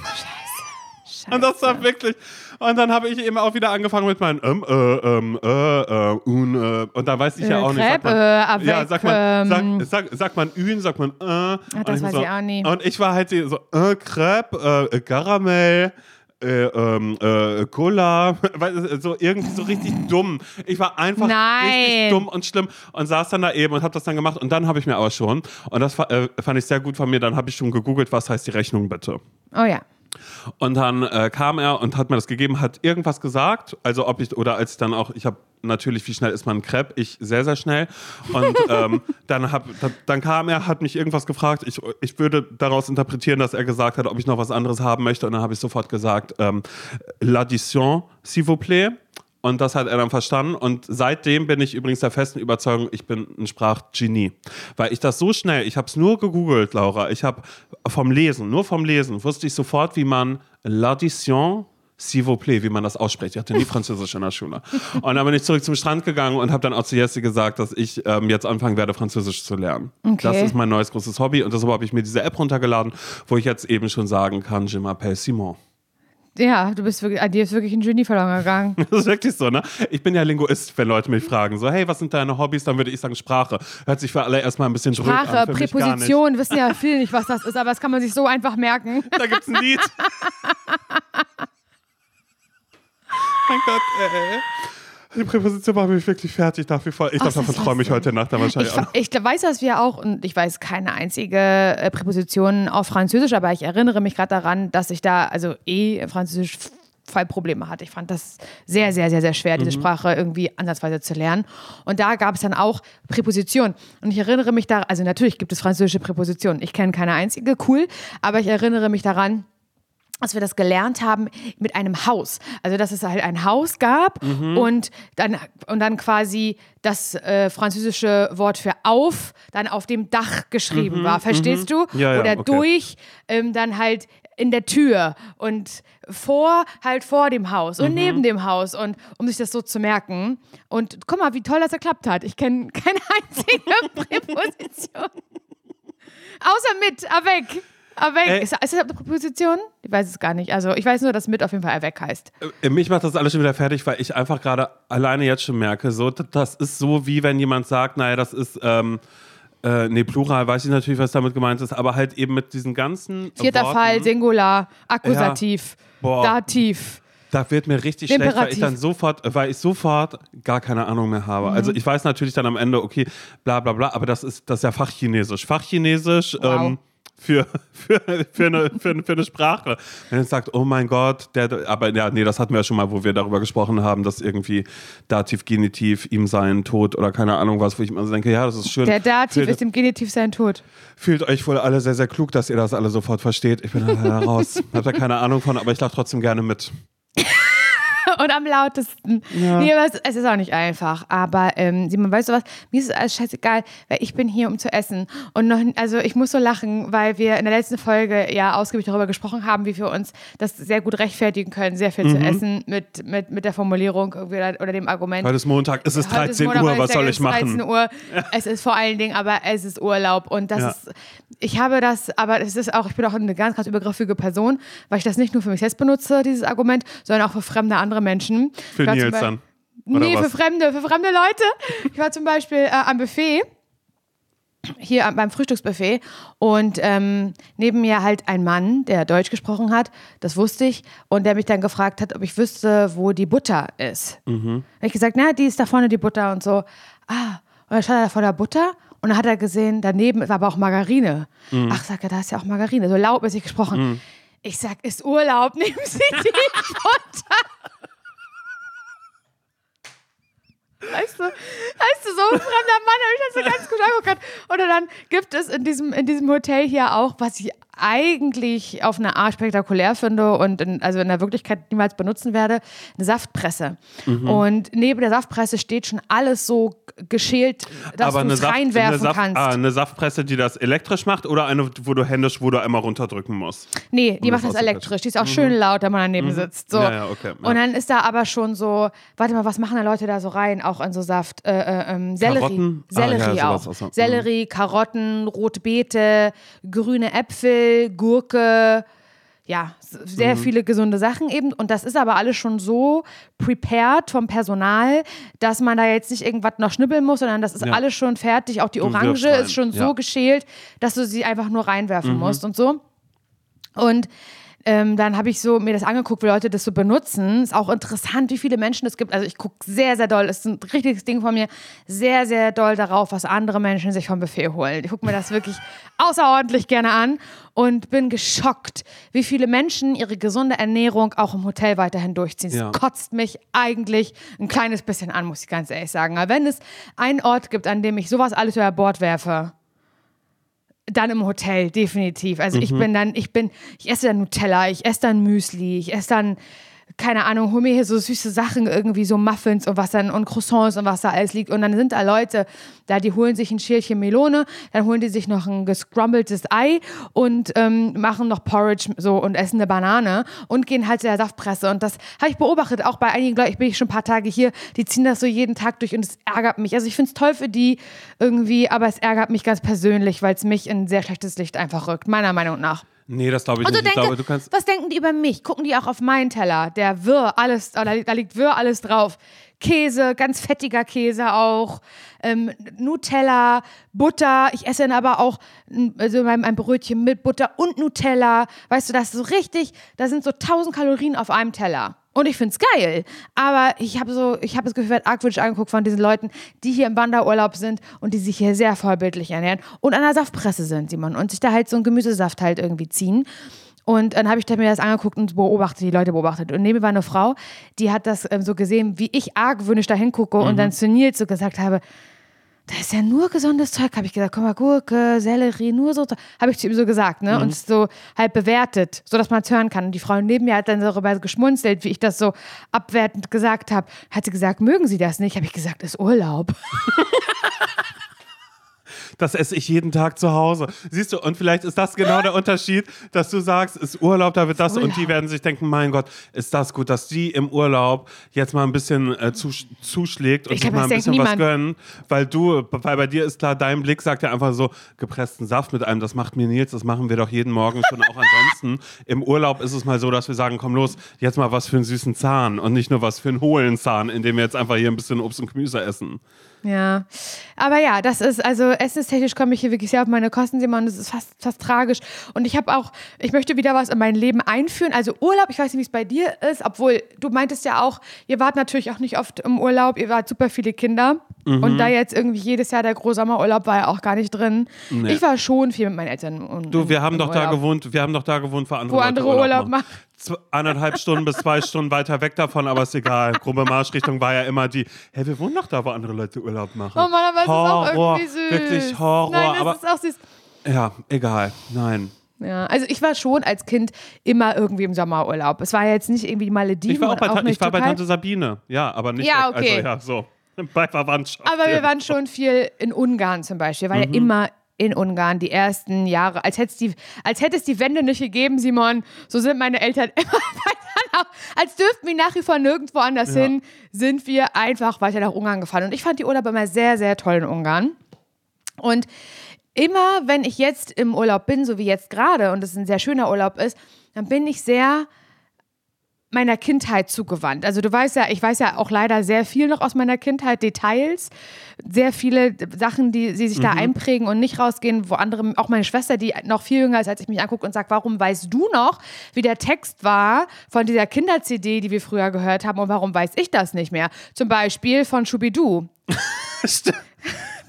Und das war wirklich. Und dann habe ich eben auch wieder angefangen mit meinen ähm, äh, ähm, äh, äh, un, äh, und da weiß ich ja
Äh,
auch nicht. Sagt man,
äh, avec,
ja, sagt man,
ähm,
sag, sag, sagt man ün, sagt man äh.
Ah, das
und
weiß
so,
ich auch nie.
Und ich war halt so, äh, Crepe, äh, Karamell, äh, ähm, äh, Cola, [laughs] so irgendwie so richtig dumm. Ich war einfach
Nein.
richtig dumm und schlimm und saß dann da eben und habe das dann gemacht und dann habe ich mir aber schon, und das äh, fand ich sehr gut von mir, dann habe ich schon gegoogelt, was heißt die Rechnung bitte.
Oh ja.
Und dann äh, kam er und hat mir das gegeben, hat irgendwas gesagt. Also ob ich, oder als ich dann auch, ich habe natürlich, wie schnell ist man ein Crepe? Ich sehr, sehr schnell. Und [laughs] ähm, dann, hab, da, dann kam er, hat mich irgendwas gefragt. Ich, ich würde daraus interpretieren, dass er gesagt hat, ob ich noch was anderes haben möchte. Und dann habe ich sofort gesagt, ähm, l'addition, s'il vous plaît. Und das hat er dann verstanden. Und seitdem bin ich übrigens der festen Überzeugung, ich bin ein Sprachgenie. Weil ich das so schnell, ich habe es nur gegoogelt, Laura. Ich habe vom Lesen, nur vom Lesen, wusste ich sofort, wie man l'addition, s'il vous plaît, wie man das ausspricht. Ich hatte nie Französisch in der Schule. Und dann bin ich zurück zum Strand gegangen und habe dann auch zu Jessie gesagt, dass ich ähm, jetzt anfangen werde, Französisch zu lernen.
Okay.
Das ist mein neues großes Hobby. Und deshalb habe ich mir diese App runtergeladen, wo ich jetzt eben schon sagen kann, je m'appelle Simon.
Ja, du bist wirklich, an dir ist wirklich ein Genie verloren gegangen. [laughs]
Das ist wirklich so, ne? Ich bin ja Linguist, wenn Leute mich fragen, so, hey, was sind deine Hobbys? Dann würde ich sagen, Sprache. Hört sich für alle erstmal ein bisschen
Sprache,
an, nicht.
Präposition, wissen ja viele nicht, was das ist, aber das kann man sich so einfach merken. [laughs]
Da gibt's ein Lied. [laughs] mein Gott, ey. Die Präposition macht mich wirklich fertig nach wie vor. Ich glaube, davon träume ich heute Nacht dann wahrscheinlich
Ich,
auch
ich weiß, dass wir auch, und ich weiß keine einzige äh, Präposition auf Französisch, aber ich erinnere mich gerade daran, dass ich da, also eh Französisch voll Probleme hatte. Ich fand das sehr, sehr, sehr, sehr schwer, diese Sprache irgendwie ansatzweise zu lernen. Und da gab es dann auch Präpositionen. Und ich erinnere mich da, also natürlich gibt es französische Präpositionen. Ich kenne keine einzige, cool, aber ich erinnere mich daran, dass wir das gelernt haben mit einem Haus. Also, dass es halt ein Haus gab und, dann, und dann quasi das äh, französische Wort für auf dann auf dem Dach geschrieben war. Verstehst du?
Ja, ja,
Oder
okay.
durch ähm, dann halt in der Tür und vor halt vor dem Haus und neben dem Haus und um sich das so zu merken. Und guck mal, wie toll das geklappt hat. Ich kenne [laughs] keine einzige [laughs] Präposition. Außer mit, avec. Aber weg.
Ey.
Ist, ist das eine Präposition? Ich weiß es gar nicht. Also ich weiß nur, dass mit auf jeden Fall weg heißt.
Äh, Mich macht das alles schon wieder fertig, weil ich einfach gerade alleine jetzt schon merke, so, das ist so, wie wenn jemand sagt, naja, das ist, ähm, äh, nee, Plural, weiß ich natürlich, was damit gemeint ist, aber halt eben mit diesen ganzen
Vierter
Worten,
Fall, Singular, Akkusativ,
Boah.
Dativ.
Da wird mir richtig schlecht, weil ich dann sofort, weil ich sofort gar keine Ahnung mehr habe. Also
Mhm.
ich weiß natürlich dann am Ende, okay, bla bla bla, aber das ist, das ist ja Fachchinesisch. Fachchinesisch
Wow.
ähm, für, für, für, eine, für, für eine Sprache. Wenn es sagt, oh mein Gott, der, aber ja, nee, das hatten wir ja schon mal, wo wir darüber gesprochen haben, dass irgendwie Dativ, Genitiv, ihm sein, Tod oder keine Ahnung was, wo ich immer so denke, ja, das ist schön.
Der Dativ
Fühlt-
ist im Genitiv sein Tod.
Fühlt euch wohl alle sehr, sehr klug, dass ihr das alle sofort versteht. Ich bin da leider raus. [laughs] Hab da keine Ahnung von, aber ich lache trotzdem gerne mit. [laughs]
Und am lautesten. Nee, aber es, es ist auch nicht einfach. Aber ähm, Simon, weißt du was? Mir ist es alles scheißegal, weil ich bin hier, um zu essen. Und noch, also ich muss so lachen, weil wir in der letzten Folge ja ausgiebig darüber gesprochen haben, wie wir uns das sehr gut rechtfertigen können, sehr viel zu essen mit, mit, mit der Formulierung oder, oder dem Argument.
Heute ist Montag, es ist
Heute ist
13
Montag,
Uhr, was soll
ja
ich machen?
13 Uhr. [laughs] Es ist vor allen Dingen, aber es ist Urlaub und das
Ja.
ist, ich habe das, aber es ist auch, ich bin auch eine ganz, ganz übergriffige Person, weil ich das nicht nur für mich selbst benutze, dieses Argument, sondern auch für fremde andere Menschen.
Für Nils
Be-
dann. Oder
Nee,
was?
für Fremde, für fremde Leute. Ich war zum Beispiel äh, am Buffet, hier beim Frühstücksbuffet und ähm, neben mir halt ein Mann, der Deutsch gesprochen hat, das wusste ich, und der mich dann gefragt hat, ob ich wüsste, wo die Butter ist.
Mhm.
Hab ich gesagt, na, die ist da vorne die Butter und so. Ah, und dann stand er da vor der Butter und dann hat er gesehen, daneben war aber auch Margarine.
Mhm.
Ach, sag er, da ist ja auch Margarine, so lautmäßig gesprochen. Ich sag, ist Urlaub, [laughs] nehmen Sie die [laughs] Butter. Weißt du, weißt du, so ein fremder Mann, habe ich das so ganz gut angeguckt. Oder dann gibt es in diesem, in diesem Hotel hier auch, was ich eigentlich auf eine Art spektakulär finde und in, also in der Wirklichkeit niemals benutzen werde, eine Saftpresse.
Mhm.
Und neben der Saftpresse steht schon alles so geschält, dass du es reinwerfen
Saft,
kannst.
ah, eine Saftpresse, die das elektrisch macht oder eine, wo du händisch, wo du einmal runterdrücken musst?
Nee, die
Um
macht das elektrisch. Die ist auch schön laut, wenn man daneben sitzt. So.
Mhm. Ja, ja, okay, ja.
Und dann ist da aber schon so, warte mal, was machen da Leute da so rein, auch in so Saft? Äh, äh, ähm, Sellerie.
Karotten? Ah,
Sellerie
ja,
auch.
auch. Mhm.
Sellerie, Karotten, rote Beete, grüne Äpfel, Gurke. Ja, sehr
Mhm.
viele gesunde Sachen eben. Und das ist aber alles schon so prepared vom Personal, dass man da jetzt nicht irgendwas noch schnippeln muss, sondern das ist
Ja.
alles schon fertig. Auch die
Du
Orange ist schon
Ja.
so geschält, dass du sie einfach nur reinwerfen
Mhm.
musst und so. Und ähm, dann habe ich so mir das angeguckt, wie Leute das so benutzen. Ist auch interessant, wie viele Menschen es gibt. Also ich gucke sehr, sehr doll, das ist ein richtiges Ding von mir, sehr, sehr doll darauf, was andere Menschen sich vom Buffet holen. Ich gucke mir das wirklich außerordentlich gerne an und bin geschockt, wie viele Menschen ihre gesunde Ernährung auch im Hotel weiterhin durchziehen. Es
Ja.
kotzt mich eigentlich ein kleines bisschen an, muss ich ganz ehrlich sagen. Aber wenn es einen Ort gibt, an dem ich sowas alles über Bord werfe, dann im Hotel, definitiv. Also ich bin dann, ich bin, ich esse dann Nutella, ich esse dann Müsli, ich esse dann, keine Ahnung, hol mir hier so süße Sachen, irgendwie so Muffins und was dann und Croissants und was da alles liegt. Und dann sind da Leute, da die holen sich ein Schälchen Melone, dann holen die sich noch ein gescrumbeltes Ei und ähm, machen noch Porridge so und essen eine Banane und gehen halt zu der Saftpresse. Und das habe ich beobachtet, auch bei einigen Leuten, ich bin schon ein paar Tage hier, die ziehen das so jeden Tag durch und es ärgert mich. Also ich finde es toll für die irgendwie, aber es ärgert mich ganz persönlich, weil es mich in ein sehr schlechtes Licht einfach rückt, meiner Meinung nach.
Nee, das glaube ich
du
nicht. Ich
denke,
glaube, du kannst.
was denken die über mich? Gucken die auch auf meinen Teller? Der wirr, alles, da, da liegt wirr alles drauf. Käse, ganz fettiger Käse auch, ähm, Nutella, Butter. Ich esse dann aber auch mm, also mein, ein Brötchen mit Butter und Nutella. Weißt du, das ist so richtig, da sind so 1000 Kalorien auf einem Teller. Und ich finde es geil. Aber ich habe so, ich habe das Gefühl, ich argwöhnisch angeguckt von diesen Leuten, die hier im Wanderurlaub sind und die sich hier sehr vorbildlich ernähren und an der Saftpresse sind, Simon, und sich da halt so einen Gemüsesaft halt irgendwie ziehen. Und dann habe ich mir das angeguckt und beobachtet, die Leute beobachtet. Und neben mir war eine Frau, die hat das ähm, so gesehen, wie ich argwöhnisch da hingucke und dann zu Nils so gesagt habe, da ist ja nur gesundes Zeug, habe ich gesagt. Guck mal, Gurke, Sellerie, nur so. Habe ich zu ihm so gesagt, ne? Und es so halt bewertet, so dass man es hören kann. Und die Frau neben mir hat dann darüber geschmunzelt, wie ich das so abwertend gesagt habe. Hat sie gesagt, mögen Sie das nicht? Habe ich gesagt, ist Urlaub. [laughs]
Das esse ich jeden Tag zu Hause. Siehst du, und vielleicht ist das genau der Unterschied, dass du sagst, ist Urlaub, da wird das
Urlaub.
und die werden sich denken, mein Gott, ist das gut, dass die im Urlaub jetzt mal ein bisschen äh, zus zuschlägt und
Ich
sich
glaub,
mal ein bisschen was
niemand.
gönnen, weil du, weil bei dir ist klar, dein Blick sagt ja einfach so, gepressten Saft mit einem, das macht mir Nils, das machen wir doch jeden Morgen schon auch ansonsten. Im Urlaub ist es mal so, dass wir sagen, komm los, jetzt mal was für einen süßen Zahn und nicht nur was für einen hohlen Zahn, indem wir jetzt einfach hier ein bisschen Obst und Gemüse essen.
Ja, aber ja, das ist, also essenstechnisch komme ich hier wirklich sehr auf meine Kosten, Simon, das ist fast, fast tragisch. Und ich habe auch, ich möchte wieder was in mein Leben einführen. Also Urlaub, ich weiß nicht, wie es bei dir ist, obwohl du meintest ja auch, ihr wart natürlich auch nicht oft im Urlaub, ihr wart super viele Kinder.
Mhm.
Und da jetzt irgendwie jedes Jahr der Großsommerurlaub war ja auch gar nicht drin.
Nee.
Ich war schon viel mit meinen Eltern. Und,
Du, wir haben doch da
Urlaub.
gewohnt, wir haben doch da gewohnt, wo andere,
Wo andere
Urlaub,
Urlaub
machen.
machen.
Eineinhalb Stunden bis zwei Stunden weiter weg davon, aber ist egal. Grobe Marschrichtung war ja immer die, hey, wir wohnen doch da, wo andere Leute Urlaub machen.
Oh Mann, aber es ist auch
Horror,
irgendwie süß.
Wirklich Horror,
Nein, das
aber
ist auch süß.
ja, egal, nein.
Ja, also ich war schon als Kind immer irgendwie im Sommerurlaub. Es war jetzt nicht irgendwie Malediven
Ich war auch bei,
auch
ich war bei. Tante Sabine, ja, aber nicht,
Ja,
weg.
okay.
also ja, so, [laughs] bei Verwandtschaft.
Aber wir
ja.
waren schon viel in Ungarn zum Beispiel. Wir waren
Mhm.
ja immer in Ungarn die ersten Jahre. Als hätte es die, als hätte es die Wende nicht gegeben, Simon. So sind meine Eltern [laughs] immer weiter nach. Als dürften wir nach wie vor nirgendwo anders
Ja.
hin, sind wir einfach weiter nach Ungarn gefahren. Und ich fand die Urlaube immer sehr, sehr toll in Ungarn. Und immer, wenn ich jetzt im Urlaub bin, so wie jetzt gerade, und es ein sehr schöner Urlaub ist, dann bin ich sehr meiner Kindheit zugewandt. Also du weißt ja, ich weiß ja auch leider sehr viel noch aus meiner Kindheit, Details, sehr viele Sachen, die, die sich da einprägen und nicht rausgehen, wo andere, auch meine Schwester, die noch viel jünger ist, als ich mich angucke und sagt, warum weißt du noch, wie der Text war von dieser Kinder-CD, die wir früher gehört haben und warum weiß ich das nicht mehr? Zum Beispiel von Schubidu. [laughs]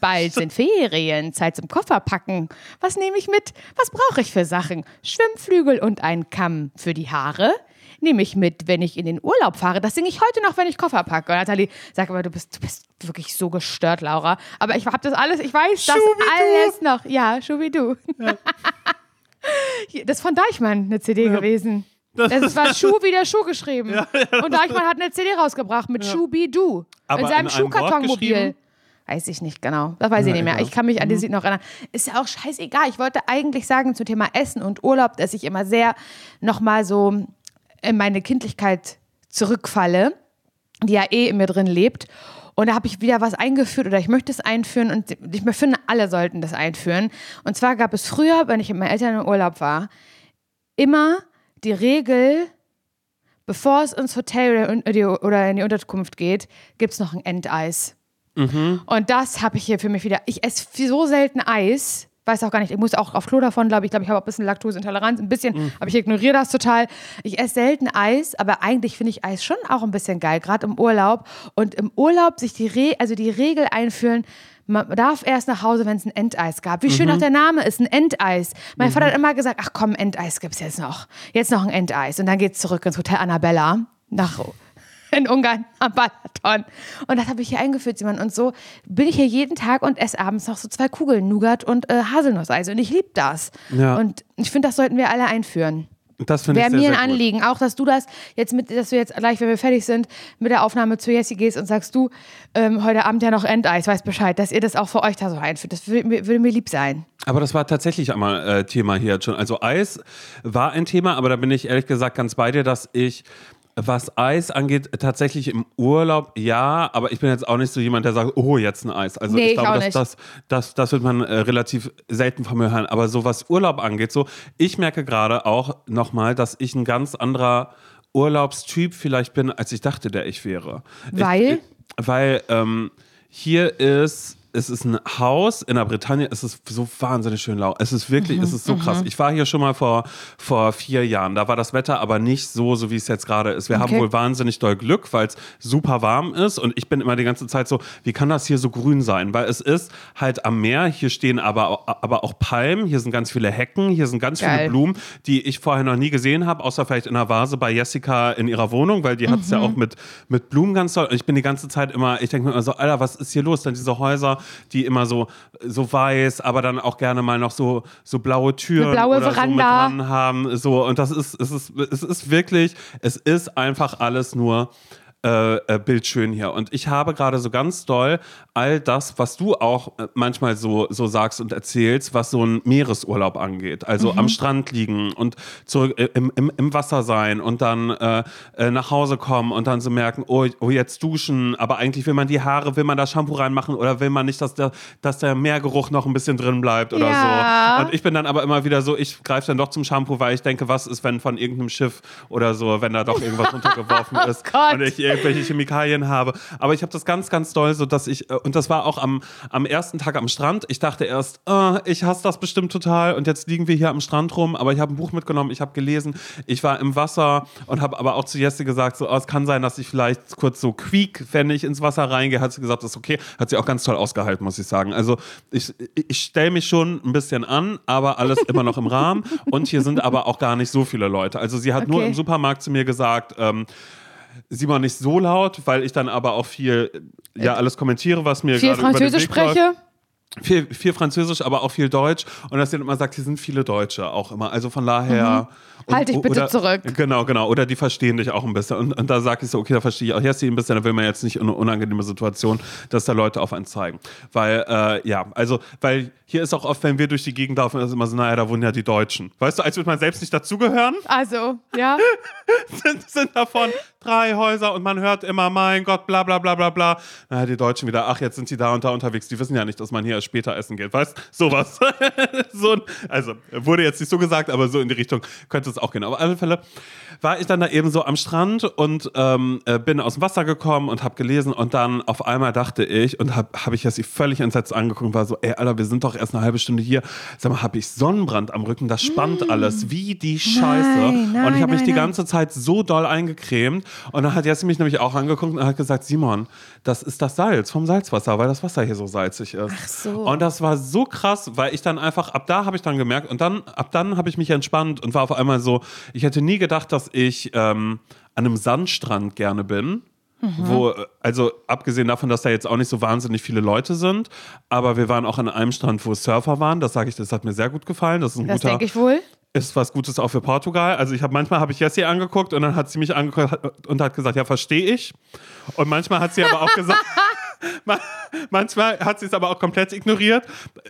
Bald sind Ferien, Zeit zum Koffer packen. Was nehme ich mit? Was brauche ich für Sachen? Schwimmflügel und ein Kamm für die Haare? Nehme ich mit, wenn ich in den Urlaub fahre. Das singe ich heute noch, wenn ich Koffer packe. Und Nathalie sagt aber, du bist, du bist wirklich so gestört, Laura. Aber ich habe das alles, ich weiß das alles noch. Ja, Schubidu. [laughs] Hier, Das ist von Deichmann eine CD gewesen. Das war Schuh wie der Schuh geschrieben. Und Deichmann hat eine CD rausgebracht mit Schubidu.
Aber
in seinem Schuhkartonmobil. Weiß ich nicht genau. Das weiß ich nicht mehr. Ich kann mich an die Lied noch erinnern. Ist ja auch scheißegal. Ich wollte eigentlich sagen zum Thema Essen und Urlaub, dass ich immer sehr nochmal so in meine Kindlichkeit zurückfalle, die ja eh in mir drin lebt. Und da habe ich wieder was eingeführt oder ich möchte es einführen und ich finde, alle sollten das einführen. Und zwar gab es früher, wenn ich mit meinen Eltern im Urlaub war, immer die Regel, bevor es ins Hotel oder in die- Unterkunft geht, gibt es noch ein Endeis. Und das habe ich hier für mich wieder. Ich esse so selten Eis. Weiß auch gar nicht, ich muss auch auf Klo davon, glaube ich. Ich glaube, ich habe auch ein bisschen Laktoseintoleranz, ein bisschen, aber ich ignoriere das total. Ich esse selten Eis, aber eigentlich finde ich Eis schon auch ein bisschen geil, gerade im Urlaub. Und im Urlaub sich die, Re also die Regel einführen, man darf erst nach Hause, wenn es ein Endeis gab. Wie schön auch der Name ist, ein Endeis. Mein Vater hat immer gesagt, ach komm, Endeis gibt's jetzt noch. Jetzt noch ein Endeis. Und dann geht's zurück ins Hotel Annabella nach in Ungarn [laughs] am Balaton. Und das habe ich hier eingeführt, Simon. Und so bin ich hier jeden Tag und esse abends noch so zwei Kugeln Nougat und äh, Haselnusseis. Und ich liebe das.
Ja.
Und ich finde, das sollten wir alle einführen.
Das finde ich
Wäre mir ein
sehr gut.
Anliegen, auch dass du das jetzt mit, dass du jetzt gleich, wenn wir fertig sind, mit der Aufnahme zu Jessie gehst und sagst du, ähm, heute Abend ja noch Endeis, weißt Bescheid, dass ihr das auch für euch da so einführt. Das würde, mir- würde mir lieb sein.
Aber das war tatsächlich einmal äh, Thema hier jetzt schon. Also Eis war ein Thema, aber da bin ich ehrlich gesagt ganz bei dir, dass ich was Eis angeht, tatsächlich im Urlaub, ja, aber ich bin jetzt auch nicht so jemand, der sagt, oh, jetzt ein Eis. Also
Nee,
ich glaube, dass das, das, das wird man äh, relativ selten von mir hören. Aber so was Urlaub angeht, so, ich merke gerade auch nochmal, dass ich ein ganz anderer Urlaubstyp vielleicht bin, als ich dachte, der ich wäre.
Weil?
Ich, weil ähm, hier ist, es ist ein Haus in der Bretagne, es ist so wahnsinnig schön lau. Es ist wirklich, es ist so krass. Ich war hier schon mal vor, vor vier Jahren. Da war das Wetter aber nicht so, so wie es jetzt gerade ist. Wir haben
Okay.
wohl wahnsinnig doll Glück, weil es super warm ist. Und ich bin immer die ganze Zeit so, wie kann das hier so grün sein? Weil es ist halt am Meer. Hier stehen aber, aber auch Palmen. Hier sind ganz viele Hecken. Hier sind ganz
Geil.
viele Blumen, die ich vorher noch nie gesehen habe, außer vielleicht in einer Vase bei Jessica in ihrer Wohnung, weil die hat es ja auch mit, mit Blumen ganz toll. Und ich bin die ganze Zeit immer, ich denke mir immer so, Alter, was ist hier los? Dann diese Häuser, die immer so, so weiß, aber dann auch gerne mal noch so, so blaue Türen
Eine blaue
oder so mit
Veranda.
dran haben. So, und das ist, es ist, es ist wirklich, es ist einfach alles nur äh, äh, bildschön hier. Und ich habe gerade so ganz doll all das, was du auch äh, manchmal so, so sagst und erzählst, was so ein Meeresurlaub angeht. Also am Strand liegen und zurück äh, im, im, im Wasser sein und dann äh, nach Hause kommen und dann so merken, oh, oh, jetzt duschen, aber eigentlich will man die Haare, will man da Shampoo reinmachen oder will man nicht, dass der, dass der Meergeruch noch ein bisschen drin bleibt oder
Ja.
so. Und ich bin dann aber immer wieder so, ich greife dann doch zum Shampoo, weil ich denke, was ist, wenn von irgendeinem Schiff oder so, wenn da doch irgendwas [laughs] runtergeworfen ist
Oh
und ich irgendwelche Chemikalien habe. Aber ich habe das ganz, ganz doll, so dass ich, äh, und das war auch am, am ersten Tag am Strand. Ich dachte erst, äh, ich hasse das bestimmt total und jetzt liegen wir hier am Strand rum, aber ich habe ein Buch mitgenommen, ich habe gelesen, ich war im Wasser und habe aber auch zu Jesse gesagt, so, oh, es kann sein, dass ich vielleicht kurz so quiek, wenn ich ins Wasser reingehe, hat sie gesagt, das ist okay. Hat sie auch ganz toll ausgehalten, muss ich sagen. Also ich, ich stelle mich schon ein bisschen an, aber alles immer noch im Rahmen. Und hier sind aber auch gar nicht so viele Leute. Also sie hat nur
Okay.
im Supermarkt zu mir gesagt, ähm, Simon nicht so laut, weil ich dann aber auch viel, ja, alles kommentiere, was mir
Viel
gerade über den
Französisch
Weg läuft.
spreche.
Viel, viel Französisch, aber auch viel Deutsch. Und dass dann immer sagt, hier sind viele Deutsche auch immer. Also von daher. Und-
Halt dich bitte
oder,
zurück.
Genau, genau. Oder die verstehen dich auch ein bisschen. Und, und da sage ich so, okay, da verstehe ich auch Jessie ein bisschen. Da will man jetzt nicht in eine unangenehme Situation, dass da Leute auf einen zeigen. Weil, äh, ja, also, weil hier ist auch oft, wenn wir durch die Gegend laufen, ist immer so, naja, da wohnen ja die Deutschen. Weißt du, als würde man selbst nicht dazugehören,
Also, ja. [laughs]
sind, sind davon drei Häuser und man hört immer, mein Gott, bla bla bla bla bla. Naja, die Deutschen wieder, ach, jetzt sind sie da und da unterwegs. Die wissen ja nicht, dass man hier später essen geht, weißt Sowas. [laughs] so, also, wurde jetzt nicht so gesagt, aber so in die Richtung könnte es auch gehen. Aber auf alle Fälle war ich dann da eben so am Strand und ähm, äh, bin aus dem Wasser gekommen und habe gelesen und dann auf einmal dachte ich und habe hab ich ja sie völlig entsetzt angeguckt und war so, ey, Alter, wir sind doch erst eine halbe Stunde hier. Sag mal, habe ich Sonnenbrand am Rücken? Das spannt alles wie die Scheiße.
Nein, nein,
und ich habe mich die ganze Zeit so doll eingecremt und dann hat Jessie mich nämlich auch angeguckt und hat gesagt, Simon, das ist das Salz vom Salzwasser, weil das Wasser hier so salzig ist. Ach
so.
Und das war so krass, weil ich dann einfach, ab da habe ich dann gemerkt und dann, ab dann habe ich mich entspannt und war auf einmal so, ich hätte nie gedacht, dass ich ähm, an einem Sandstrand gerne bin. Wo, also abgesehen davon, dass da jetzt auch nicht so wahnsinnig viele Leute sind, aber wir waren auch an einem Strand, wo Surfer waren. Das sage ich, das hat mir sehr gut gefallen. Das ist ein
Das
guter,
denke ich wohl.
ist was Gutes auch für Portugal. Also ich habe manchmal habe ich Jessie angeguckt und dann hat sie mich angeguckt und hat gesagt, ja, verstehe ich. Und manchmal hat sie aber auch gesagt, [laughs] ma- manchmal hat sie es aber auch komplett ignoriert.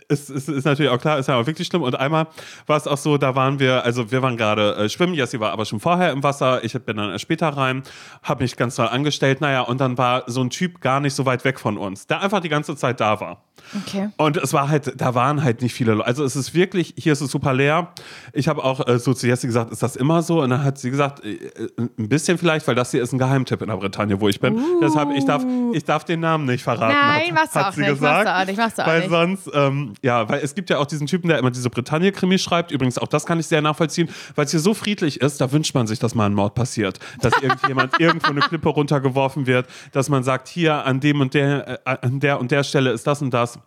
Es, es ist natürlich auch klar, ist ja auch wirklich schlimm. Und einmal war es auch so, da waren wir, also wir waren gerade äh, schwimmen, Jessie war aber schon vorher im Wasser, ich bin dann erst später rein, habe mich ganz toll angestellt, naja, und dann war so ein Typ gar nicht so weit weg von uns, der einfach die ganze Zeit da war.
Okay.
Und es war halt, da waren halt nicht viele Leute. Also es ist wirklich, hier ist es super leer. Ich habe auch äh, so zu Jessie gesagt, ist das immer so? Und dann hat sie gesagt, äh, äh, ein bisschen vielleicht, weil das hier ist ein Geheimtipp in der Bretagne, wo ich bin. Deshalb, ich darf, ich darf den Namen nicht verraten.
Nein,
hat,
machst du
hat
auch
sie
nicht,
gesagt.
machst du auch nicht, machst du auch
weil
nicht.
sonst, ähm, ja, weil es gibt ja auch diesen Typen, der immer diese Bretagne-Krimi schreibt. Übrigens, auch das kann ich sehr nachvollziehen, weil es hier so friedlich ist, da wünscht man sich, dass mal ein Mord passiert. Dass irgendjemand [laughs] irgendwo eine Klippe runtergeworfen wird, dass man sagt, hier an dem und der, äh, an der und der Stelle ist das und das.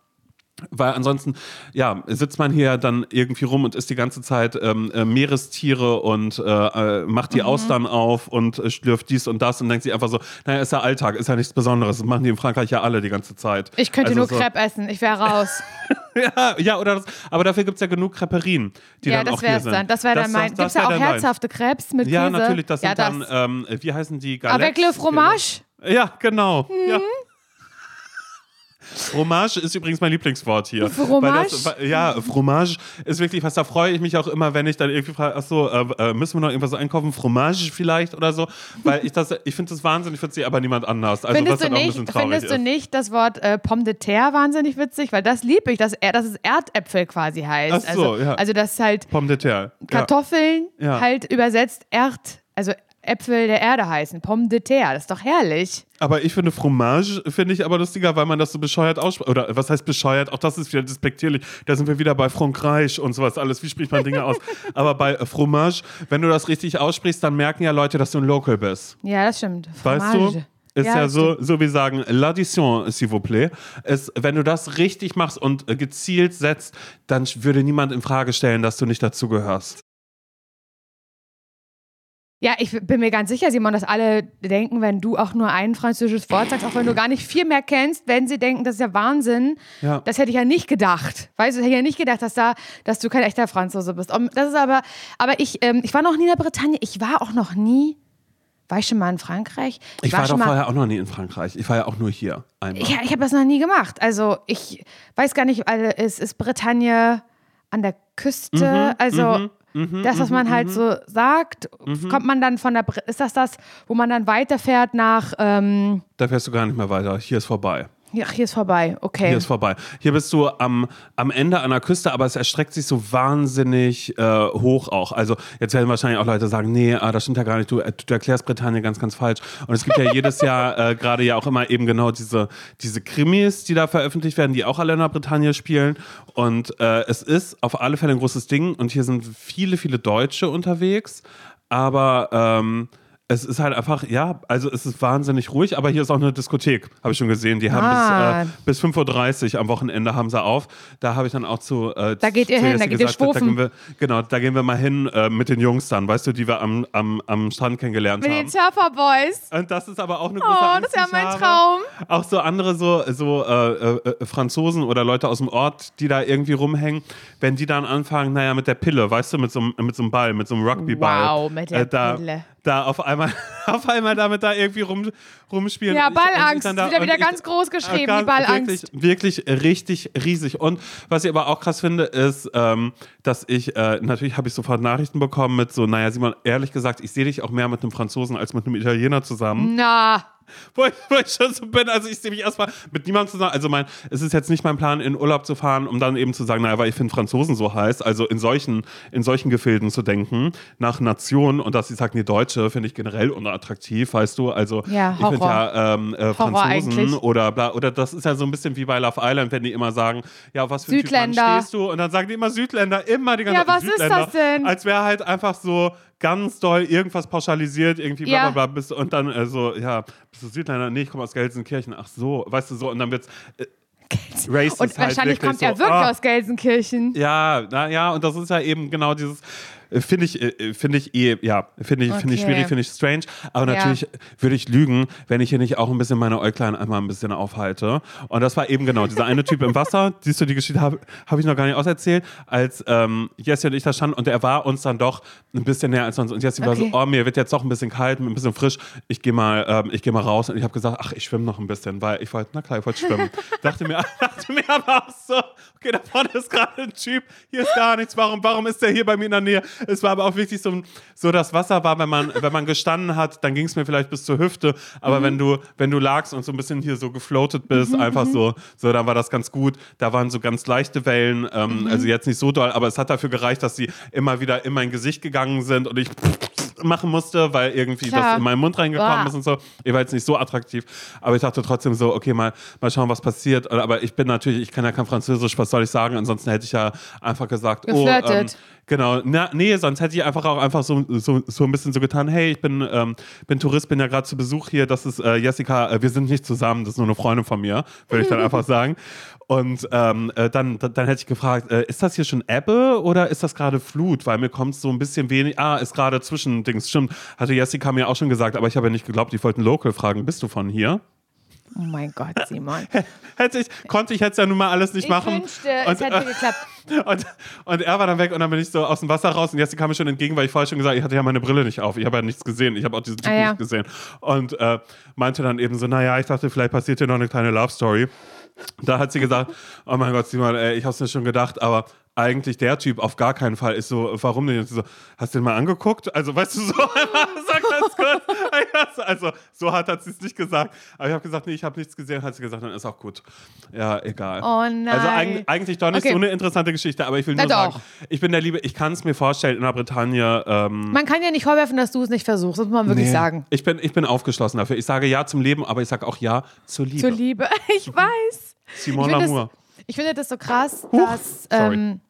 Weil ansonsten, ja, sitzt man hier dann irgendwie rum und isst die ganze Zeit ähm, äh, Meerestiere und äh, äh, macht
Mhm.
die Austern auf und äh, schlürft dies und das und denkt sich einfach so, naja, ist ja Alltag, ist ja nichts Besonderes. Das machen die in Frankreich ja alle die ganze Zeit.
Ich könnte
Also
nur
so,
Crepe essen, ich wäre raus. [laughs]
Ja, ja, oder das, aber dafür gibt es ja genug Creperien, die
ja,
dann
das
auch hier sind.
dann. Das wäre dann
Das-
mein.
das-
Gibt's
das
ja auch herzhafte Crepes mit
Ja,
Käse?
natürlich, das
ja,
sind dann, ähm, wie heißen die?
Avec le
Galettes?
fromage?
Ja, genau.
Mhm.
Ja. Fromage ist übrigens mein Lieblingswort hier.
Fromage?
Das, ja, Fromage ist wirklich was, da freue ich mich auch immer, wenn ich dann irgendwie frage, ach so, äh, äh, müssen wir noch irgendwas einkaufen? Fromage vielleicht oder so? Weil ich das, ich finde das wahnsinnig witzig, aber niemand anders. Also
Findest,
was
du
dann auch ein
nicht,
bisschen traurig
findest du
ist.
nicht das Wort äh, Pomme de terre wahnsinnig witzig? Weil das liebe ich, dass, er, dass es Erdäpfel quasi heißt.
Ach so,
also,
ja.
also dass halt
Pomme de terre.
Kartoffeln
Ja.
halt übersetzt Erd, also Äpfel der Erde heißen. Pomme de terre, das ist doch herrlich.
Aber ich finde Fromage, finde ich aber lustiger, weil man das so bescheuert ausspricht. Oder was heißt bescheuert? Auch das ist wieder despektierlich. Da sind wir wieder bei Frankreich und sowas alles. Wie spricht man Dinge aus? [laughs] Aber bei äh, Fromage, wenn du das richtig aussprichst, dann merken ja Leute, dass du ein Local bist.
Ja, das stimmt.
Weißt
Fromage.
du? Ist ja,
das
so, so wie sagen, l'addition, s'il vous plaît. Es, wenn du das richtig machst und äh, gezielt setzt, dann würde niemand in Frage stellen, dass du nicht dazugehörst.
Ja, ich bin mir ganz sicher, Simon, dass alle denken, wenn du auch nur ein französisches Wort sagst, auch wenn du gar nicht viel mehr kennst, werden sie denken, das ist ja Wahnsinn.
Ja.
Das hätte ich ja nicht gedacht. Weißt du, ich hätte ja nicht gedacht, dass, da, dass du kein echter Franzose bist. Um, Das ist aber, aber ich, ähm, ich war noch nie in der Bretagne. Ich war auch noch nie war ich schon mal in Frankreich?
Ich war,
schon
doch vorher auch noch nie in Frankreich. Ich war ja auch nur hier einmal.
Ja, ich habe das noch nie gemacht. Also ich weiß gar nicht, also ist, ist Bretagne an der Küste? also das, was man halt so sagt, kommt man dann von der, Bre ist das das, wo man dann weiterfährt nach, ähm,
Da fährst du gar nicht mehr weiter. Hier ist vorbei.
Ja, hier ist vorbei, okay.
Hier ist vorbei. Hier bist du am, am Ende der Küste, aber es erstreckt sich so wahnsinnig äh, hoch auch. Also jetzt werden wahrscheinlich auch Leute sagen, nee, ah, das stimmt ja gar nicht, du, äh, du erklärst Britannien ganz, ganz falsch. Und es gibt ja jedes [laughs] Jahr äh, gerade ja auch immer eben genau diese, diese Krimis, die da veröffentlicht werden, die auch alle in der Bretagne spielen. Und äh, es ist auf alle Fälle ein großes Ding und hier sind viele, viele Deutsche unterwegs. Aber ähm, es ist halt einfach, ja, also es ist wahnsinnig ruhig, aber hier ist auch eine Diskothek, habe ich schon gesehen. Die haben
Ah.
bis, äh, bis 5.30 Uhr am Wochenende haben sie auf. Da habe ich dann auch zu. Äh,
Da geht ihr hin, da geht ihr
gesagt, da
schwufen.
gehen wir, Genau, da gehen wir mal hin äh, mit den Jungs dann, weißt du, die wir am, am, am Strand kennengelernt
Mit
haben.
den Surfer Boys.
Und das ist aber auch eine große
Oh,
Angst,
das ist ja mein. Traum.
Auch so andere so, so äh, äh, Franzosen oder Leute aus dem Ort, die da irgendwie rumhängen, wenn die dann anfangen, naja, mit der Pille, weißt du, mit so, einem- mit so einem Ball, mit so einem Rugbyball.
Wow, mit der
äh, da,
Pille.
Da auf einmal, [laughs] auf einmal damit da irgendwie rum, rumspielen.
Ja,
ich- ich
Ballangst.
da-
Wieder, wieder
ich-
ganz groß geschrieben,
äh, ganz-
die Ballangst.
Wirklich, wirklich richtig riesig. Und was ich aber auch krass finde, ist, ähm, dass ich, äh, natürlich habe ich sofort Nachrichten bekommen mit so, naja, Simon, ehrlich gesagt, ich sehe dich auch mehr mit einem Franzosen als mit einem Italiener zusammen
Na,
wo ich, wo ich schon so bin. Also ich sehe mich erstmal mit niemandem zusammen. Also mein, es ist jetzt nicht mein Plan, in Urlaub zu fahren, um dann eben zu sagen, naja, weil ich finde Franzosen so heiß. Also in solchen, in solchen Gefilden zu denken, nach Nation und dass sie sagt, nee, Deutsche finde ich generell unattraktiv, weißt du. Also
Ja,
ich finde ja ähm, äh, Franzosen oder bla, oder das ist ja so ein bisschen wie bei Love Island, wenn die immer sagen, ja, was für ein Typ Mann
Südländer.
stehst du? Und dann sagen die immer Südländer, immer die ganze
Ja, was ist
Südländer,
das denn?
Als wäre halt einfach so ganz doll irgendwas pauschalisiert, irgendwie bla
Ja.
bla bla bist, und dann äh, so, ja, bist du Südländer? Nee, ich komme aus Gelsenkirchen. Ach so, weißt du so, und dann wird's äh, racist
und
halt
wahrscheinlich kommt
so,
er wirklich
ah,
aus Gelsenkirchen.
Ja, na, ja, und das ist ja eben genau dieses, finde ich, äh, finde ich eh, ja, finde ich, finde ich
Okay.
schwierig, finde ich strange, aber
Ja.
natürlich würde ich lügen, wenn ich hier nicht auch ein bisschen meine Äuglein einmal ein bisschen aufhalte. Und das war eben genau dieser eine Typ im Wasser, [laughs] siehst du, die Geschichte habe hab ich noch gar nicht auserzählt, als ähm, Jessie und ich da standen und er war uns dann doch ein bisschen näher als sonst und Jessie war
Okay.
so, oh, mir wird jetzt doch ein bisschen kalt, ein bisschen frisch, ich gehe mal, ähm, ich gehe mal raus und ich habe gesagt, ach, ich schwimme noch ein bisschen, weil ich wollte, na klar, ich wollte schwimmen. [laughs] dachte mir, [laughs] dachte mir aber auch so, okay, da vorne ist gerade ein Typ, hier ist gar nichts, warum, warum ist der hier bei mir in der Nähe? Es war aber auch wirklich so, so das Wasser war, wenn man, wenn man gestanden hat, dann ging es mir vielleicht bis zur Hüfte, aber wenn du, wenn du lagst und so ein bisschen hier so gefloatet bist, einfach so, so, dann war das ganz gut. Da waren so ganz leichte Wellen, ähm, also jetzt nicht so doll, aber es hat dafür gereicht, dass sie immer wieder in mein Gesicht gegangen sind und ich machen musste, weil irgendwie
Klar.
das in meinen Mund reingekommen
Boah.
ist und so. Ich war jetzt nicht so attraktiv, aber ich dachte trotzdem so, okay, mal, mal schauen, was passiert. Aber ich bin natürlich, ich kann ja kein Französisch, was soll ich sagen? Ansonsten hätte ich ja einfach gesagt, oh, ähm,
Geflirtet.
genau, na, nee, sonst hätte ich einfach auch einfach so, so, so ein bisschen so getan, hey, ich bin, ähm, bin Tourist, bin ja gerade zu Besuch hier, das ist äh, Jessica, äh, wir sind nicht zusammen, das ist nur eine Freundin von mir, würde ich dann [laughs] einfach sagen. Und ähm, äh, dann, dann, dann hätte ich gefragt, äh, ist das hier schon Ebbe oder ist das gerade Flut? Weil mir kommt so ein bisschen wenig, ah, ist gerade Zwischendings, stimmt, hatte Jessica mir auch schon gesagt, aber ich habe ja nicht geglaubt, ich wollte einen Local fragen, bist du von hier?
Oh mein Gott, Simon.
Hätte ich, konnte ich jetzt ja nun mal alles nicht
Ich
machen.
wünschte, es hätte geklappt.
Und, und er war dann weg und dann bin ich so aus dem Wasser raus und Jessica kam mir schon entgegen, weil ich vorher schon gesagt ich hatte ja meine Brille nicht auf. Ich habe ja nichts gesehen. Ich habe auch diesen Typ
Ah, ja.
nicht gesehen. Und äh, meinte dann eben so, naja, ich dachte, vielleicht passiert hier noch eine kleine Love Story. Da hat sie gesagt, oh mein Gott, Simon, ey, ich hab's mir schon gedacht, aber eigentlich der Typ auf gar keinen Fall ist so, warum denn? Und so, hast du den mal angeguckt? Also, weißt du, so [laughs] einmal, sag ganz kurz. Also, so hart hat sie es nicht gesagt. Aber ich habe gesagt, nee, ich habe nichts gesehen. Hat sie gesagt, dann ist auch gut. Ja, egal.
Oh nein.
Also eig eigentlich doch nicht
Okay.
so eine interessante Geschichte, aber ich will
Na
nur sagen,
doch.
ich bin der Liebe, ich kann es mir vorstellen, in der Bretagne. Ähm,
Man kann ja nicht vorwerfen, dass du es nicht versuchst, das muss man wirklich
nee.
sagen.
Ich bin, ich bin aufgeschlossen dafür. Ich sage ja zum Leben, aber ich sage auch ja zur Liebe.
Zur Liebe. [laughs] Ich weiß.
Simon Lamour.
ich finde das so krass,
Huch,
dass.
sorry.
Ähm,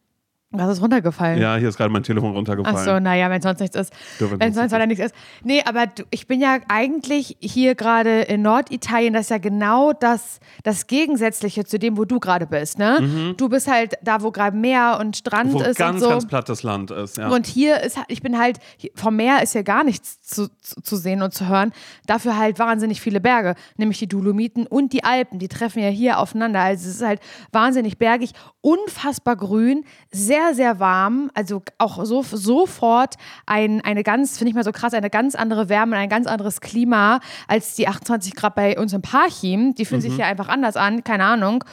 was ist runtergefallen?
Ja, hier ist gerade mein Telefon runtergefallen.
Ach so, naja, wenn sonst nichts ist.
Wenn sonst
weiter nichts ist. Nee, aber du, ich bin ja eigentlich hier gerade in Norditalien, das ist ja genau das, das Gegensätzliche zu dem, wo du gerade bist, ne? Du bist halt da, wo gerade Meer und Strand
Mhm. Wo
ist
ganz,
und so.
ganz plattes Land ist, ja.
Und hier ist, ich bin halt, vom Meer ist ja gar nichts zu, zu, zu sehen und zu hören. Dafür halt wahnsinnig viele Berge, nämlich die Dolomiten und die Alpen. Die treffen ja hier aufeinander. Also es ist halt wahnsinnig bergig, unfassbar grün, sehr sehr, sehr warm. Also auch so, sofort ein, eine ganz, finde ich mal so krass, eine ganz andere Wärme, ein ganz anderes Klima als die 28 Grad bei uns im Parchim. Die fühlen sich hier einfach anders an, keine Ahnung.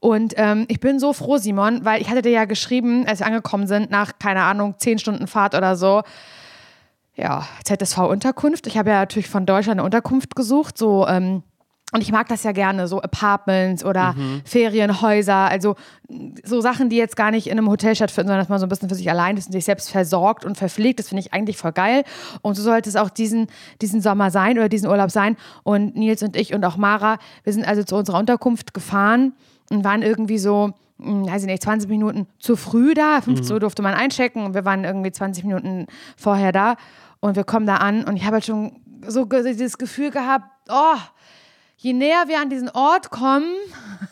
Und ähm, ich bin so froh, Simon, weil ich hatte dir ja geschrieben, als wir angekommen sind, nach, keine Ahnung, 10 Stunden Fahrt oder so, ja, ZSV-Unterkunft. Ich habe ja natürlich von Deutschland eine Unterkunft gesucht, so, ähm, und ich mag das ja gerne, so Apartments oder Ferienhäuser, also so Sachen, die jetzt gar nicht in einem Hotel stattfinden, sondern dass man so ein bisschen für sich allein ist und sich selbst versorgt und verpflegt. Das finde ich eigentlich voll geil. Und so sollte es auch diesen, diesen Sommer sein oder diesen Urlaub sein. Und Nils und ich und auch Mara, wir sind also zu unserer Unterkunft gefahren und waren irgendwie so, hm, weiß ich nicht, 20 Minuten zu früh da. 15 Uhr durfte man einchecken und wir waren irgendwie 20 Minuten vorher da. Und wir kommen da an und ich habe halt schon so dieses Gefühl gehabt, oh, je näher wir an diesen Ort kommen,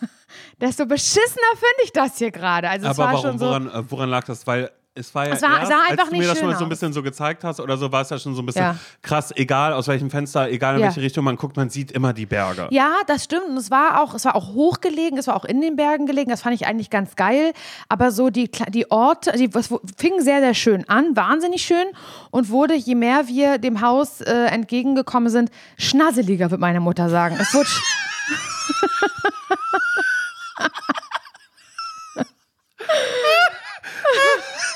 [laughs] desto beschissener finde ich das hier gerade. Also es
Aber
war
warum,
schon so.
woran, äh, woran lag das? Weil es war ja
Es war-
erst, als du mir das schon mal so ein bisschen so gezeigt hast oder so, war es ja schon so ein bisschen
Ja.
krass, egal aus welchem Fenster, egal in
Ja.
welche Richtung man guckt, man sieht immer die Berge.
Ja, das stimmt. Und es war auch, es war auch hochgelegen, es war auch in den Bergen gelegen. Das fand ich eigentlich ganz geil. Aber so die, die Orte, die, es fing sehr, sehr schön an, wahnsinnig schön und wurde, je mehr wir dem Haus äh, entgegengekommen sind, schnasseliger, wird meine Mutter sagen. Es wurde. [laughs]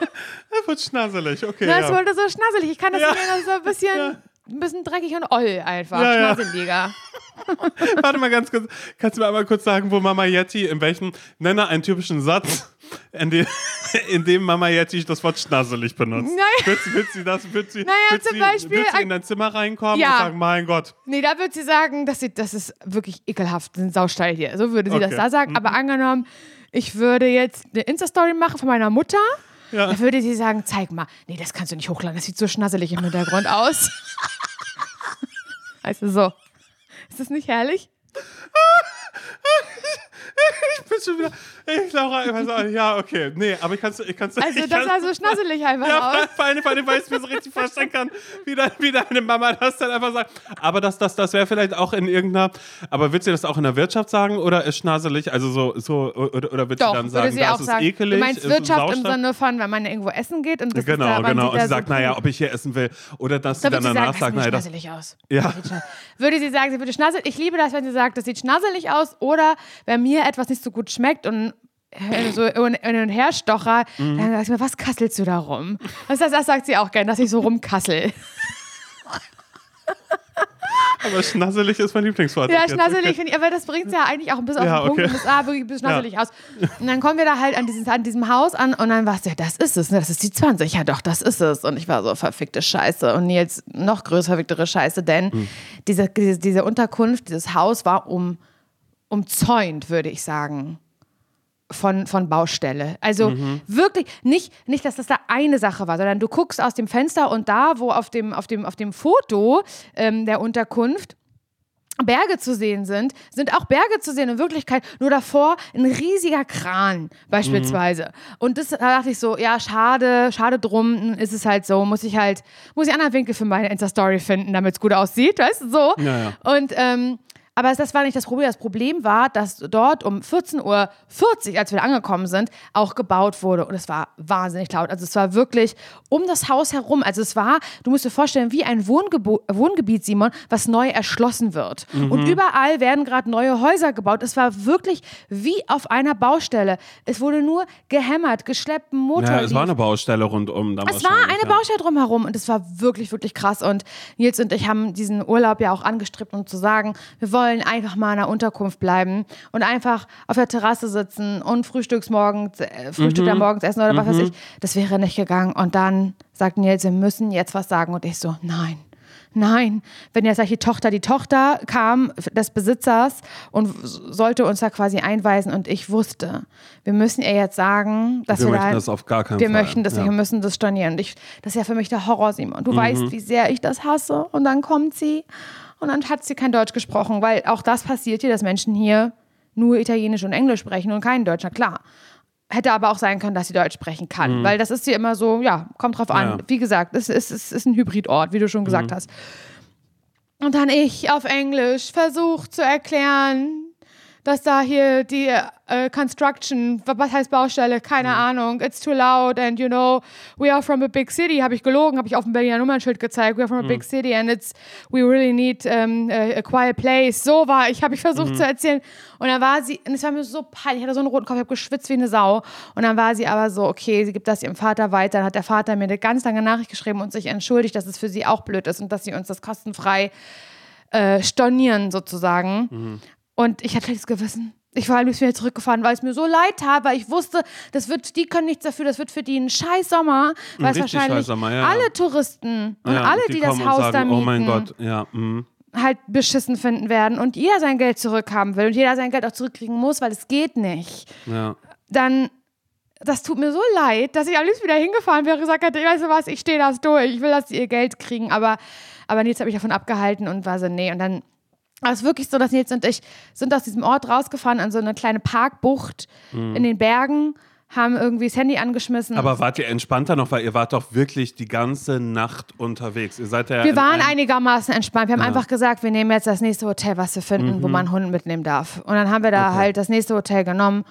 Er [laughs] wird schnasselig, okay.
Na, es
ja.
wurde so schnasselig. Ich kann das
Ja.
nicht das ist so ein bisschen, ein bisschen dreckig und oll einfach.
Ja, ja.
Schnasseliger. [laughs]
Warte mal ganz kurz. Kannst du mir einmal kurz sagen, wo Mama Yeti, in welchem, nenne einen typischen Satz, in dem, [laughs] in dem Mama Yeti das Wort schnasselig benutzt.
Naja.
Wird, sie- wird sie das, wird sie,
Naja,
wird
zum
sie,
Beispiel
wird sie in dein Zimmer reinkommen
Ja.
und sagen, mein Gott.
Nee, da würde sie sagen, dass sie, das ist wirklich ekelhaft, ein Saustall hier. So würde sie
Okay. Mhm.
das da sagen. Aber angenommen, ich würde jetzt eine Insta-Story machen von meiner Mutter.
Ja.
Da würde sie sagen, zeig mal. Nee, das kannst du nicht hochladen. Das sieht so schnasselig im Hintergrund aus. also so. Ist das nicht herrlich? [laughs]
Ich bin schon wieder, ich Laura einfach so, ja, okay. Nee, aber ich kann es, ich kann's,
Also
ich
das sah so schnasselig einfach
Ja,
aus.
vor allem, weil ich mir so richtig vorstellen kann, wie, dein, wie deine Mama das dann einfach sagt. Aber das, das, das wäre vielleicht auch in irgendeiner, aber wird sie das auch in der Wirtschaft sagen oder ist schnaselig? Also so, so oder, oder wird
Doch,
sie dann sagen,
sie
das
auch
ist
sagen.
ekelig?
Du meinst Wirtschaft im? Sinne von, wenn man irgendwo essen geht und das
Genau,
ist da,
genau.
sieht
Und sie sagt,
so
naja, ob ich hier essen will. Oder dass
Da
sie dann danach sagt,
das
naja,
sieht
das,
schnasselig aus.
Ja.
Sieht Würde sie sagen, sie würde schnasselig. Ich liebe das, wenn sie sagt, das sieht schnasselig aus. Oder wenn mir etwas nicht so gut schmeckt und so hin hin und her stocher,
Mhm.
dann sagt sie mir, was kasselst du da rum? Das, das, das sagt sie auch gern, dass ich so rumkassel. [laughs]
aber schnasselig ist mein Lieblingswort.
Ja,
Jetzt,
schnasselig
okay.
finde ich, aber das bringt es ja eigentlich auch ein bisschen
Ja,
auf den Punkt
okay.
und es sah wirklich ein bisschen schnasselig aus. Und dann kommen wir da halt an, dieses, an diesem Haus an und dann war es ja, das ist es, ne? das ist die 20. Ja doch, das ist es. Und ich war so, verfickte Scheiße. Und Nils, noch größer verficktere Scheiße, denn
Hm.
diese, diese, diese Unterkunft, dieses Haus war um, umzäunt, würde ich sagen. Von, von Baustelle. Also
Mhm.
wirklich nicht, nicht, dass das da eine Sache war, sondern du guckst aus dem Fenster und da, wo auf dem, auf dem, auf dem Foto ähm, der Unterkunft Berge zu sehen sind, sind auch Berge zu sehen in Wirklichkeit, nur davor ein riesiger Kran beispielsweise. Und das da dachte ich so, ja, schade, schade drum, ist es halt so, muss ich halt, muss ich einen anderen Winkel für meine Insta-Story finden, damit es gut aussieht, weißt du, so.
Ja, ja.
Und, ähm, aber das war nicht das Problem. Das Problem war, dass dort um 14.40 Uhr, als wir angekommen sind, auch gebaut wurde. Und es war wahnsinnig laut. Also es war wirklich um das Haus herum. Also es war, du musst dir vorstellen, wie ein Wohngebo Wohngebiet, Simon, was neu erschlossen wird.
Mhm.
Und überall werden gerade neue Häuser gebaut. Es war wirklich wie auf einer Baustelle. Es wurde nur gehämmert, geschleppt, Motor.
Ja, es war eine Baustelle rundum. Dann
Es war eine
ja.
Baustelle drumherum und es war wirklich, wirklich krass. Und Nils und ich haben diesen Urlaub ja auch angestrebt, um zu sagen, wir wollen einfach mal in einer Unterkunft bleiben und einfach auf der Terrasse sitzen und Frühstücks morgens, äh, Frühstück
Mhm.
morgens essen oder was weiß ich. Das wäre nicht gegangen. Und dann sagt Nils, wir müssen jetzt was sagen. Und ich so, nein. Nein, wenn jetzt die Tochter, die Tochter kam des Besitzers und sollte uns da quasi einweisen und ich wusste, wir müssen ihr jetzt sagen, dass
Wir
wir,
möchten
da,
das auf gar keinen
wir
Fall.
möchten das
ja.
wir müssen das stornieren. Und ich, das ist ja für mich der Horror, Simon.
Mhm.
Du weißt, wie sehr ich das hasse. Und dann kommt sie und dann hat sie kein Deutsch gesprochen, weil auch das passiert hier, dass Menschen hier nur Italienisch und Englisch sprechen und kein Deutsch, na klar. Hätte aber auch sein können, dass sie Deutsch sprechen kann, weil das ist hier immer so, ja, kommt drauf an.
Mhm. Ja.
Wie gesagt, es ist, es ist ein Hybridort, wie du schon gesagt hast. Und dann ich auf Englisch versucht zu erklären, dass da hier die äh, Construction, was heißt Baustelle, keine
Mhm.
Ahnung, it's too loud and you know, we are from a big city, habe ich gelogen, habe ich auf dem Berliner Nummernschild gezeigt, we are from a
Mhm.
big city and it's, we really need um, a, a quiet place. So war ich, habe ich
Mhm.
versucht zu erzählen. Und dann war sie, und es war mir so peinlich, ich hatte so einen roten Kopf, ich habe geschwitzt wie eine Sau. Und dann war sie aber so, okay, sie gibt das ihrem Vater weiter. Dann hat der Vater mir eine ganz lange Nachricht geschrieben und sich entschuldigt, dass es für sie auch blöd ist und dass sie uns das kostenfrei äh, stornieren sozusagen.
Mhm.
Und ich hatte schlechtes Gewissen. Ich war am liebsten wieder zurückgefahren, weil es mir so leid tat, weil ich wusste, das wird, die können nichts dafür, das wird für die ein scheiß Sommer, weil es wahrscheinlich
Sommer, ja,
alle Touristen und
Ja,
alle, die, das
kommen und
Haus
sagen,
da mieten,
Oh mein Gott, ja. mhm.
halt beschissen finden werden und jeder sein Geld zurückhaben will und jeder sein Geld auch zurückkriegen muss, weil es geht nicht.
ja.
Dann, das tut mir so leid, dass ich am liebsten wieder hingefahren wäre und gesagt hätte, weißt du was, ich stehe das durch, ich will, dass sie ihr Geld kriegen, aber, aber Nils hat mich davon abgehalten und war so, nee, und dann war es wirklich so, dass Nils und ich sind aus diesem Ort rausgefahren an so eine kleine Parkbucht in den Bergen, haben irgendwie das Handy angeschmissen.
Mhm. Aber wart ihr entspannter noch, weil ihr wart doch wirklich die ganze Nacht unterwegs. Ihr seid ja
wir waren einigermaßen entspannt. Wir haben einfach gesagt, wir nehmen jetzt das nächste Hotel, was wir finden, wo man einen Hund mitnehmen darf. Und dann haben wir da halt das nächste Hotel genommen.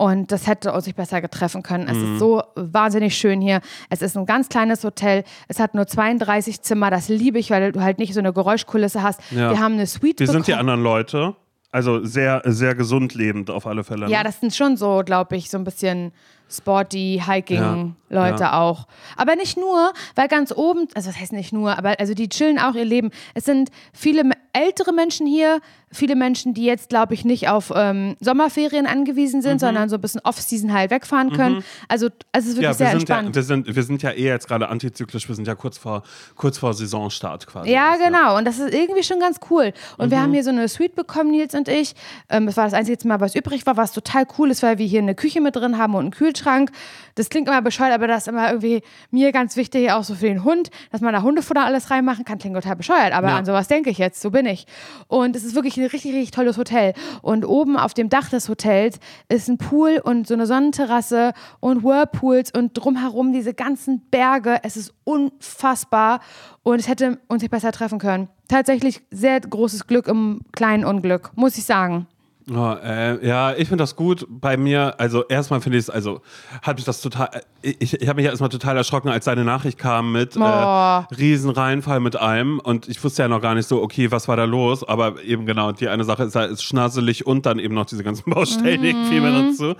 Und das hätte uns nicht besser getreffen können. Es ist so wahnsinnig schön hier. Es ist ein ganz kleines Hotel. Es hat nur 32 Zimmer. Das liebe ich, weil du halt nicht so eine Geräuschkulisse hast.
Ja.
Wir haben eine Suite
Wie sind die
bekommen.
anderen Leute? Also sehr, sehr gesund lebend auf alle Fälle. ne?
Ja, das sind schon so, glaube ich, so ein bisschen sporty, Hiking-Leute
Ja, ja.
auch. Aber nicht nur, weil ganz oben, also das heißt nicht nur, aber also die chillen auch ihr Leben. Es sind viele ältere Menschen hier, viele Menschen, die jetzt, glaube ich, nicht auf ähm, Sommerferien angewiesen sind, sondern so ein bisschen Off-Season halt wegfahren können. Also es ist wirklich
Mhm. Ja,
sehr
wir ja,
entspannt.
wir, sind, wir sind ja eh jetzt gerade antizyklisch, wir sind ja kurz vor, kurz vor Saisonstart quasi.
Ja, genau. Und das ist irgendwie schon ganz cool. Und
Mhm.
wir haben hier so eine Suite bekommen, Nils und ich. Ähm, das war das einzige Mal, was übrig war, was total cool ist, weil wir hier eine Küche mit drin haben und einen Kühlschrank. Das klingt immer bescheuert, aber das ist immer irgendwie mir ganz wichtig, auch so für den Hund, dass man da Hundefutter alles reinmachen kann. Klingt total bescheuert, aber
Ja.
an sowas denke ich jetzt. So bin ich. Und es ist wirklich ein richtig, richtig tolles Hotel. Und oben auf dem Dach des Hotels ist ein Pool und so eine Sonnenterrasse und Whirlpools und drumherum diese ganzen Berge. Es ist unfassbar und es hätte uns nicht besser treffen können. Tatsächlich sehr großes Glück im kleinen Unglück, muss ich sagen.
Oh, äh, ja, ich finde das gut. Bei mir, also erstmal finde ich es, also hat mich das total, äh, ich, ich habe mich ja erstmal total erschrocken, als seine Nachricht kam mit
Oh.
äh, Riesenreinfall mit allem und ich wusste ja noch gar nicht so, okay, was war da los, aber eben genau, die eine Sache ist ist schnasselig und dann eben noch diese ganzen Baustellen irgendwie mehr dazu.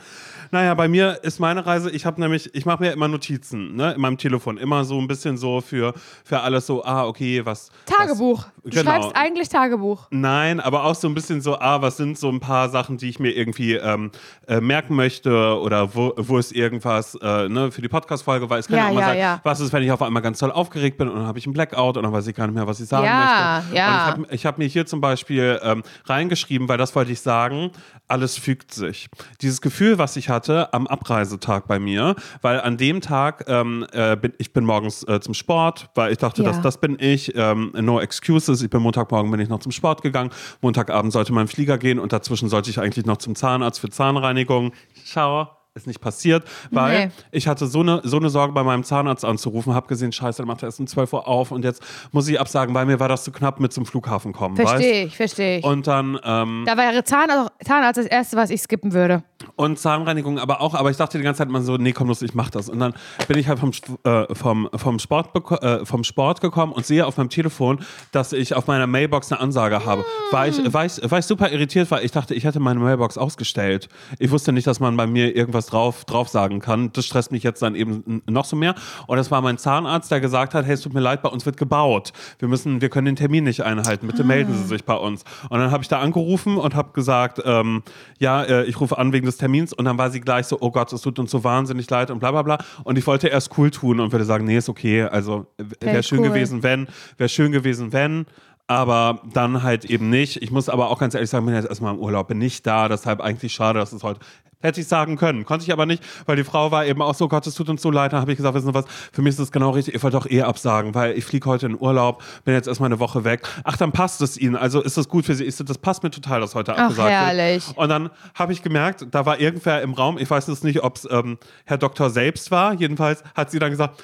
Naja, bei mir ist meine Reise, ich habe nämlich, ich mache mir immer Notizen, ne, in meinem Telefon, immer so ein bisschen so für, für alles so, ah, okay, was.
Tagebuch.
Was,
Du schreibst eigentlich Tagebuch.
Nein, aber auch so ein bisschen so, ah, was sind so ein paar Sachen, die ich mir irgendwie ähm, äh, merken möchte oder wo, wo ist irgendwas äh, ne, für die Podcast-Folge, weil es kann
Ja,
ja, auch mal
ja,
sein,
ja.
was ist, wenn ich auf einmal ganz toll aufgeregt bin und dann habe ich einen Blackout und dann weiß ich gar nicht mehr, was ich sagen
Ja,
möchte.
ja.
Und ich habe hab mir hier zum Beispiel ähm, reingeschrieben, weil das wollte ich sagen, alles fügt sich. Dieses Gefühl, was ich hatte am Abreisetag bei mir, weil an dem Tag, ähm, äh, bin, ich bin morgens äh, zum Sport, weil ich dachte,
Ja.
dass das bin ich, ähm, no excuses, ich bin Montagmorgen bin ich noch zum Sport gegangen, Montagabend sollte mein Flieger gehen und dazwischen sollte ich eigentlich noch zum Zahnarzt für Zahnreinigung. Schau, ist nicht passiert, weil
Nee.
ich hatte so eine, so eine Sorge bei meinem Zahnarzt anzurufen, habe gesehen, scheiße, dann macht er erst um 12 Uhr auf und jetzt muss ich absagen, bei mir war das zu knapp mit zum Flughafen kommen?
Verstehe ich, verstehe ich.
Und dann, ähm,
da wäre Zahnarzt, Zahnarzt das Erste, was ich skippen würde.
Und Zahnreinigung aber auch, aber ich dachte die ganze Zeit mal so, nee, komm los, ich mach das. Und dann bin ich halt vom, äh, vom, vom, Sport, äh, vom Sport gekommen und sehe auf meinem Telefon, dass ich auf meiner Mailbox eine Ansage habe. War ich, war, ich, war ich super irritiert, weil ich dachte, ich hätte meine Mailbox ausgestellt. Ich wusste nicht, dass man bei mir irgendwas drauf, drauf sagen kann. Das stresst mich jetzt dann eben noch so mehr. Und das war mein Zahnarzt, der gesagt hat, hey, es tut mir leid, bei uns wird gebaut. Wir müssen, wir können den Termin nicht einhalten. Bitte melden Sie sich bei uns. Und dann habe ich da angerufen und habe gesagt, ähm, ja, äh, ich rufe an wegen des Termins. Und dann war sie gleich so, oh Gott, es tut uns so wahnsinnig leid und bla bla bla. Und ich wollte erst cool tun und würde sagen, nee, ist okay. Also wäre schön
cool.
gewesen, wenn, wäre schön gewesen, wenn. Aber dann halt eben nicht. Ich muss aber auch ganz ehrlich sagen, bin jetzt erstmal im Urlaub, bin nicht da. Deshalb eigentlich schade, dass es heute Hätte ich sagen können. Konnte ich aber nicht, weil die Frau war eben auch so, Gott, es tut uns so leid. Dann habe ich gesagt, wissen Sie was, für mich ist das genau richtig. Ich wollte auch eh absagen, weil ich fliege heute in Urlaub, bin jetzt erstmal eine Woche weg. Ach, dann passt es Ihnen. Also ist das gut für Sie. Ich so, das passt mir total, dass heute
Ach,
abgesagt
herrlich.
wird. Und dann habe ich gemerkt, da war irgendwer im Raum, ich weiß jetzt nicht, ob es ähm, Herr Doktor selbst war. Jedenfalls hat sie dann gesagt,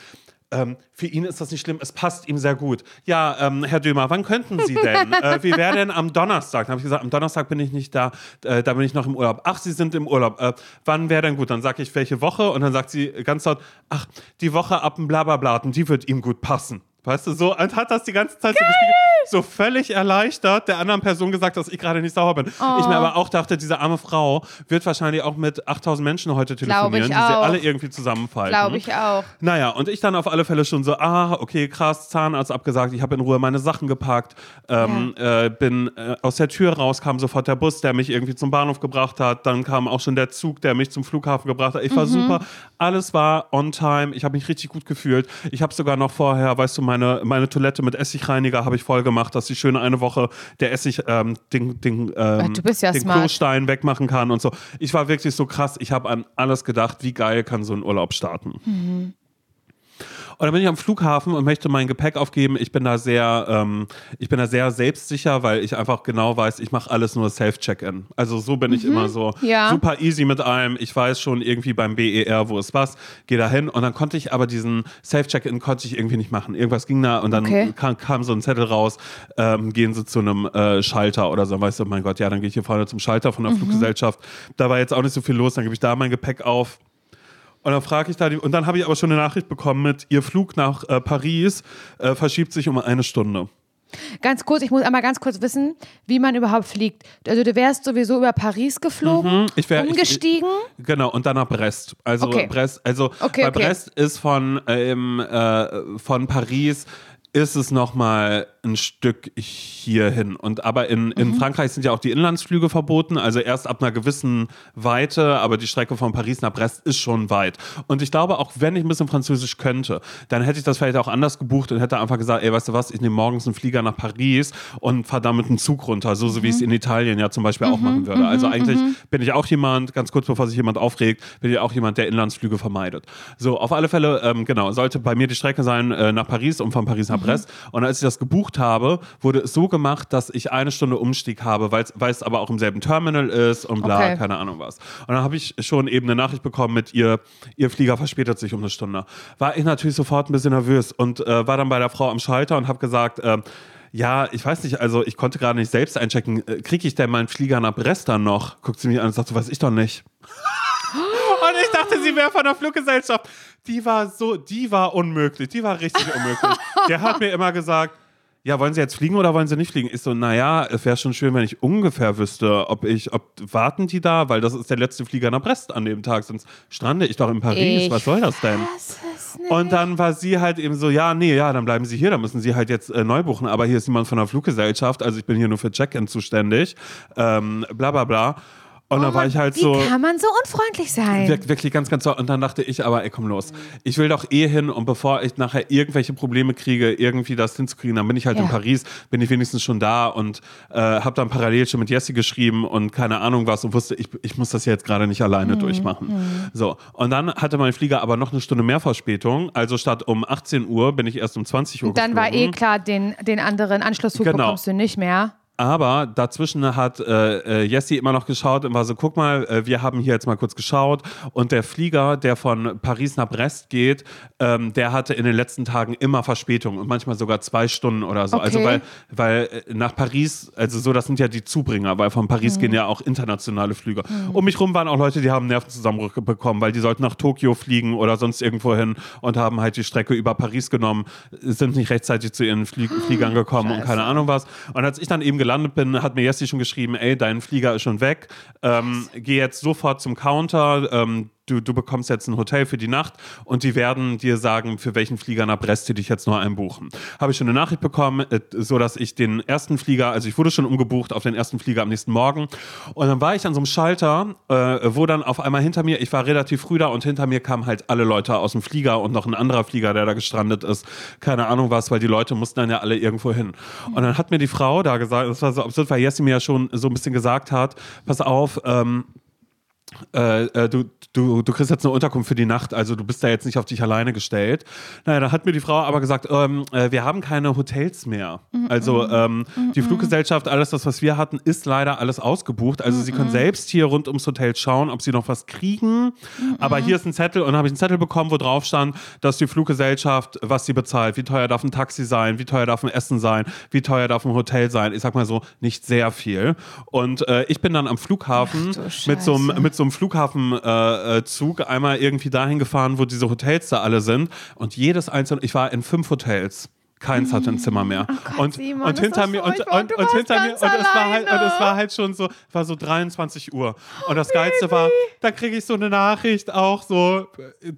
ähm, für ihn ist das nicht schlimm, es passt ihm sehr gut. Ja, ähm, Herr Dömer, wann könnten Sie denn? äh, wie wäre denn am Donnerstag? Dann habe ich gesagt, am Donnerstag bin ich nicht da, äh, da bin ich noch im Urlaub. Ach, Sie sind im Urlaub. Äh, wann wäre denn gut? Dann sage ich, welche Woche? Und dann sagt sie ganz laut, ach, die Woche ab dem Blablablaten, die wird ihm gut passen. Weißt du, so und hat das die ganze Zeit so gespiegelt, so völlig erleichtert der anderen Person gesagt, dass ich gerade nicht sauer bin.
Oh.
Ich mir aber auch dachte, diese arme Frau wird wahrscheinlich auch mit 8000 Menschen heute telefonieren, die sie alle irgendwie zusammenfalten.
Glaube ich auch.
Naja, und ich dann auf alle Fälle schon so, ah, okay, krass, Zahnarzt abgesagt, ich habe in Ruhe meine Sachen gepackt, ähm, äh, bin äh, aus der Tür raus, kam sofort der Bus, der mich irgendwie zum Bahnhof gebracht hat, dann kam auch schon der Zug, der mich zum Flughafen gebracht hat. Ich war super, alles war on time, ich habe mich richtig gut gefühlt. Ich habe sogar noch vorher, weißt du, meine, meine Toilette mit Essigreiniger habe ich voll gemacht, dass ich schön eine Woche der Essig, ähm, den, den, ähm,
du bist ja
den
smart.
Klostein wegmachen kann und so. Ich war wirklich so krass, ich habe an alles gedacht, wie geil kann so ein Urlaub starten. Und dann bin ich am Flughafen und möchte mein Gepäck aufgeben. Ich bin da sehr, ähm, ich bin da sehr selbstsicher, weil ich einfach genau weiß, ich mache alles nur Self-Check-In. Also so bin ich immer so
Ja.
super easy mit allem. Ich weiß schon irgendwie beim BER, wo ist was, gehe da hin und dann konnte ich aber diesen Self-Check-In konnte ich irgendwie nicht machen. Irgendwas ging da und dann
Okay.
kam, kam so ein Zettel raus, ähm, gehen Sie zu einem äh, Schalter oder so. Weißt du, mein Gott, ja, dann gehe ich hier vorne zum Schalter von der Fluggesellschaft. Da war jetzt auch nicht so viel los, dann gebe ich da mein Gepäck auf. Und dann frage ich da die, und dann habe ich aber schon eine Nachricht bekommen mit, Ihr Flug nach äh, Paris äh, verschiebt sich um eine Stunde.
Ganz kurz, ich muss einmal ganz kurz wissen, wie man überhaupt fliegt. Also du wärst sowieso über Paris geflogen,
Mhm, Ich wär, ich-
umgestiegen.
Genau, und dann nach Brest. Also
Okay.
Brest, also
Okay, okay.
Brest ist von, ähm, äh, von Paris ist es nochmal ein Stück hierhin. Und aber in, in
Mhm.
Frankreich sind ja auch die Inlandsflüge verboten, also erst ab einer gewissen Weite, aber die Strecke von Paris nach Brest ist schon weit. Und ich glaube, auch wenn ich ein bisschen Französisch könnte, dann hätte ich das vielleicht auch anders gebucht und hätte einfach gesagt, ey, weißt du was, ich nehme morgens einen Flieger nach Paris und fahre damit einen Zug runter, so, so wie ich es in Italien ja zum Beispiel auch machen würde. Also eigentlich bin ich auch jemand, ganz kurz bevor sich jemand aufregt, bin ich auch jemand, der Inlandsflüge vermeidet. So, auf alle Fälle, ähm, genau, sollte bei mir die Strecke sein äh, nach Paris und von Paris nach Brest. Und als ich das gebucht habe, wurde es so gemacht, dass ich eine Stunde Umstieg habe, weil es aber auch im selben Terminal ist und bla,
Okay.
keine Ahnung was. Und dann habe ich schon eben eine Nachricht bekommen mit ihr, ihr Flieger verspätet sich um eine Stunde. War ich natürlich sofort ein bisschen nervös und äh, war dann bei der Frau am Schalter und habe gesagt, ähm, ja, ich weiß nicht, also ich konnte gerade nicht selbst einchecken. Äh, Kriege ich denn meinen Flieger nach Brest dann noch? Guckt sie mich an und sagt, so weiß ich doch nicht. [laughs] Und ich dachte, sie wäre von der Fluggesellschaft. Die war so, die war unmöglich. Die war richtig unmöglich. Der hat mir immer gesagt, ja, wollen Sie jetzt fliegen oder wollen Sie nicht fliegen? Ich so, naja, es wäre schon schön, wenn ich ungefähr wüsste, ob ich, ob warten die da, weil das ist der letzte Flieger nach Brest an dem Tag, sonst strande ich doch in Paris.
Ich
Was soll das denn? Und dann war sie halt eben so, ja, nee, ja, dann bleiben Sie hier, dann müssen Sie halt jetzt äh, neu buchen. Aber hier ist jemand von der Fluggesellschaft, also ich bin hier nur für Check-in zuständig, ähm, bla bla bla. Und dann war ich halt
Wie
so.
kann man so unfreundlich sein?
Wir- Wirklich ganz, ganz toll. Und dann dachte ich aber, ey, komm los. Ich will doch eh hin und bevor ich nachher irgendwelche Probleme kriege, irgendwie das hinzukriegen, dann bin ich halt
Ja.
in Paris, bin ich wenigstens schon da und äh, habe dann parallel schon mit Jessie geschrieben und keine Ahnung was und wusste, ich, ich muss das jetzt gerade nicht alleine
Mhm.
durchmachen. So. Und dann hatte mein Flieger aber noch eine Stunde mehr Verspätung. Also statt um 18 Uhr bin ich erst um 20 Uhr
Dann war eh
geflogen.
klar, den, den anderen Anschlusszug
Genau.
bekommst du nicht mehr.
Aber dazwischen hat äh, äh, Jessie immer noch geschaut und war so, guck mal, äh, wir haben hier jetzt mal kurz geschaut und der Flieger, der von Paris nach Brest geht, ähm, der hatte in den letzten Tagen immer Verspätung und manchmal sogar zwei Stunden oder so. Also
Okay.
weil, weil äh, nach Paris, also so, das sind ja die Zubringer, weil von Paris gehen ja auch internationale Flüge. Um mich rum waren auch Leute, die haben Nervenzusammenbrüche bekommen, weil die sollten nach Tokio fliegen oder sonst irgendwo hin und haben halt die Strecke über Paris genommen, sind nicht rechtzeitig zu ihren Flie Fliegern gekommen und keine Ahnung was. Und als ich dann eben gelandet bin, hat mir Jessie schon geschrieben, ey, dein Flieger ist schon weg, ähm, geh jetzt sofort zum Counter, ähm, du, du bekommst jetzt ein Hotel für die Nacht und die werden dir sagen, für welchen Flieger nach Brest die dich jetzt nur einbuchen. Habe ich schon eine Nachricht bekommen, äh, so dass ich den ersten Flieger, also ich wurde schon umgebucht auf den ersten Flieger am nächsten Morgen und dann war ich an so einem Schalter, äh, wo dann auf einmal hinter mir, ich war relativ früh da und hinter mir kamen halt alle Leute aus dem Flieger und noch ein anderer Flieger, der da gestrandet ist, keine Ahnung was, weil die Leute mussten dann ja alle irgendwo hin. Und dann hat mir die Frau da gesagt, das war so absurd, weil Jessie mir ja schon so ein bisschen gesagt hat, pass auf, ähm, äh, äh, du, du, du kriegst jetzt eine Unterkunft für die Nacht, also du bist da jetzt nicht auf dich alleine gestellt. Naja, da hat mir die Frau aber gesagt, ähm, äh, wir haben keine Hotels mehr. Also ähm, die Fluggesellschaft, alles das, was wir hatten, ist leider alles ausgebucht. Also sie können selbst hier rund ums Hotel schauen, ob sie noch was kriegen. Aber hier ist ein Zettel und habe ich einen Zettel bekommen, wo drauf stand, dass die Fluggesellschaft, was sie bezahlt, wie teuer darf ein Taxi sein, wie teuer darf ein Essen sein, wie teuer darf ein Hotel sein. Ich sag mal so, nicht sehr viel. Und äh, ich bin dann am Flughafen
Ach
mit so einem mit so einem Flughafenzug äh, Zug einmal irgendwie dahin gefahren, wo diese Hotels da alle sind. Und jedes einzelne, ich war in fünf Hotels. Keins hatte ein Zimmer mehr.
Gott,
und,
Simon,
und
ist
hinter mir und, hinter mir und es war halt und es war halt schon so war so 23 Uhr und das geilste war da kriege ich so eine Nachricht auch so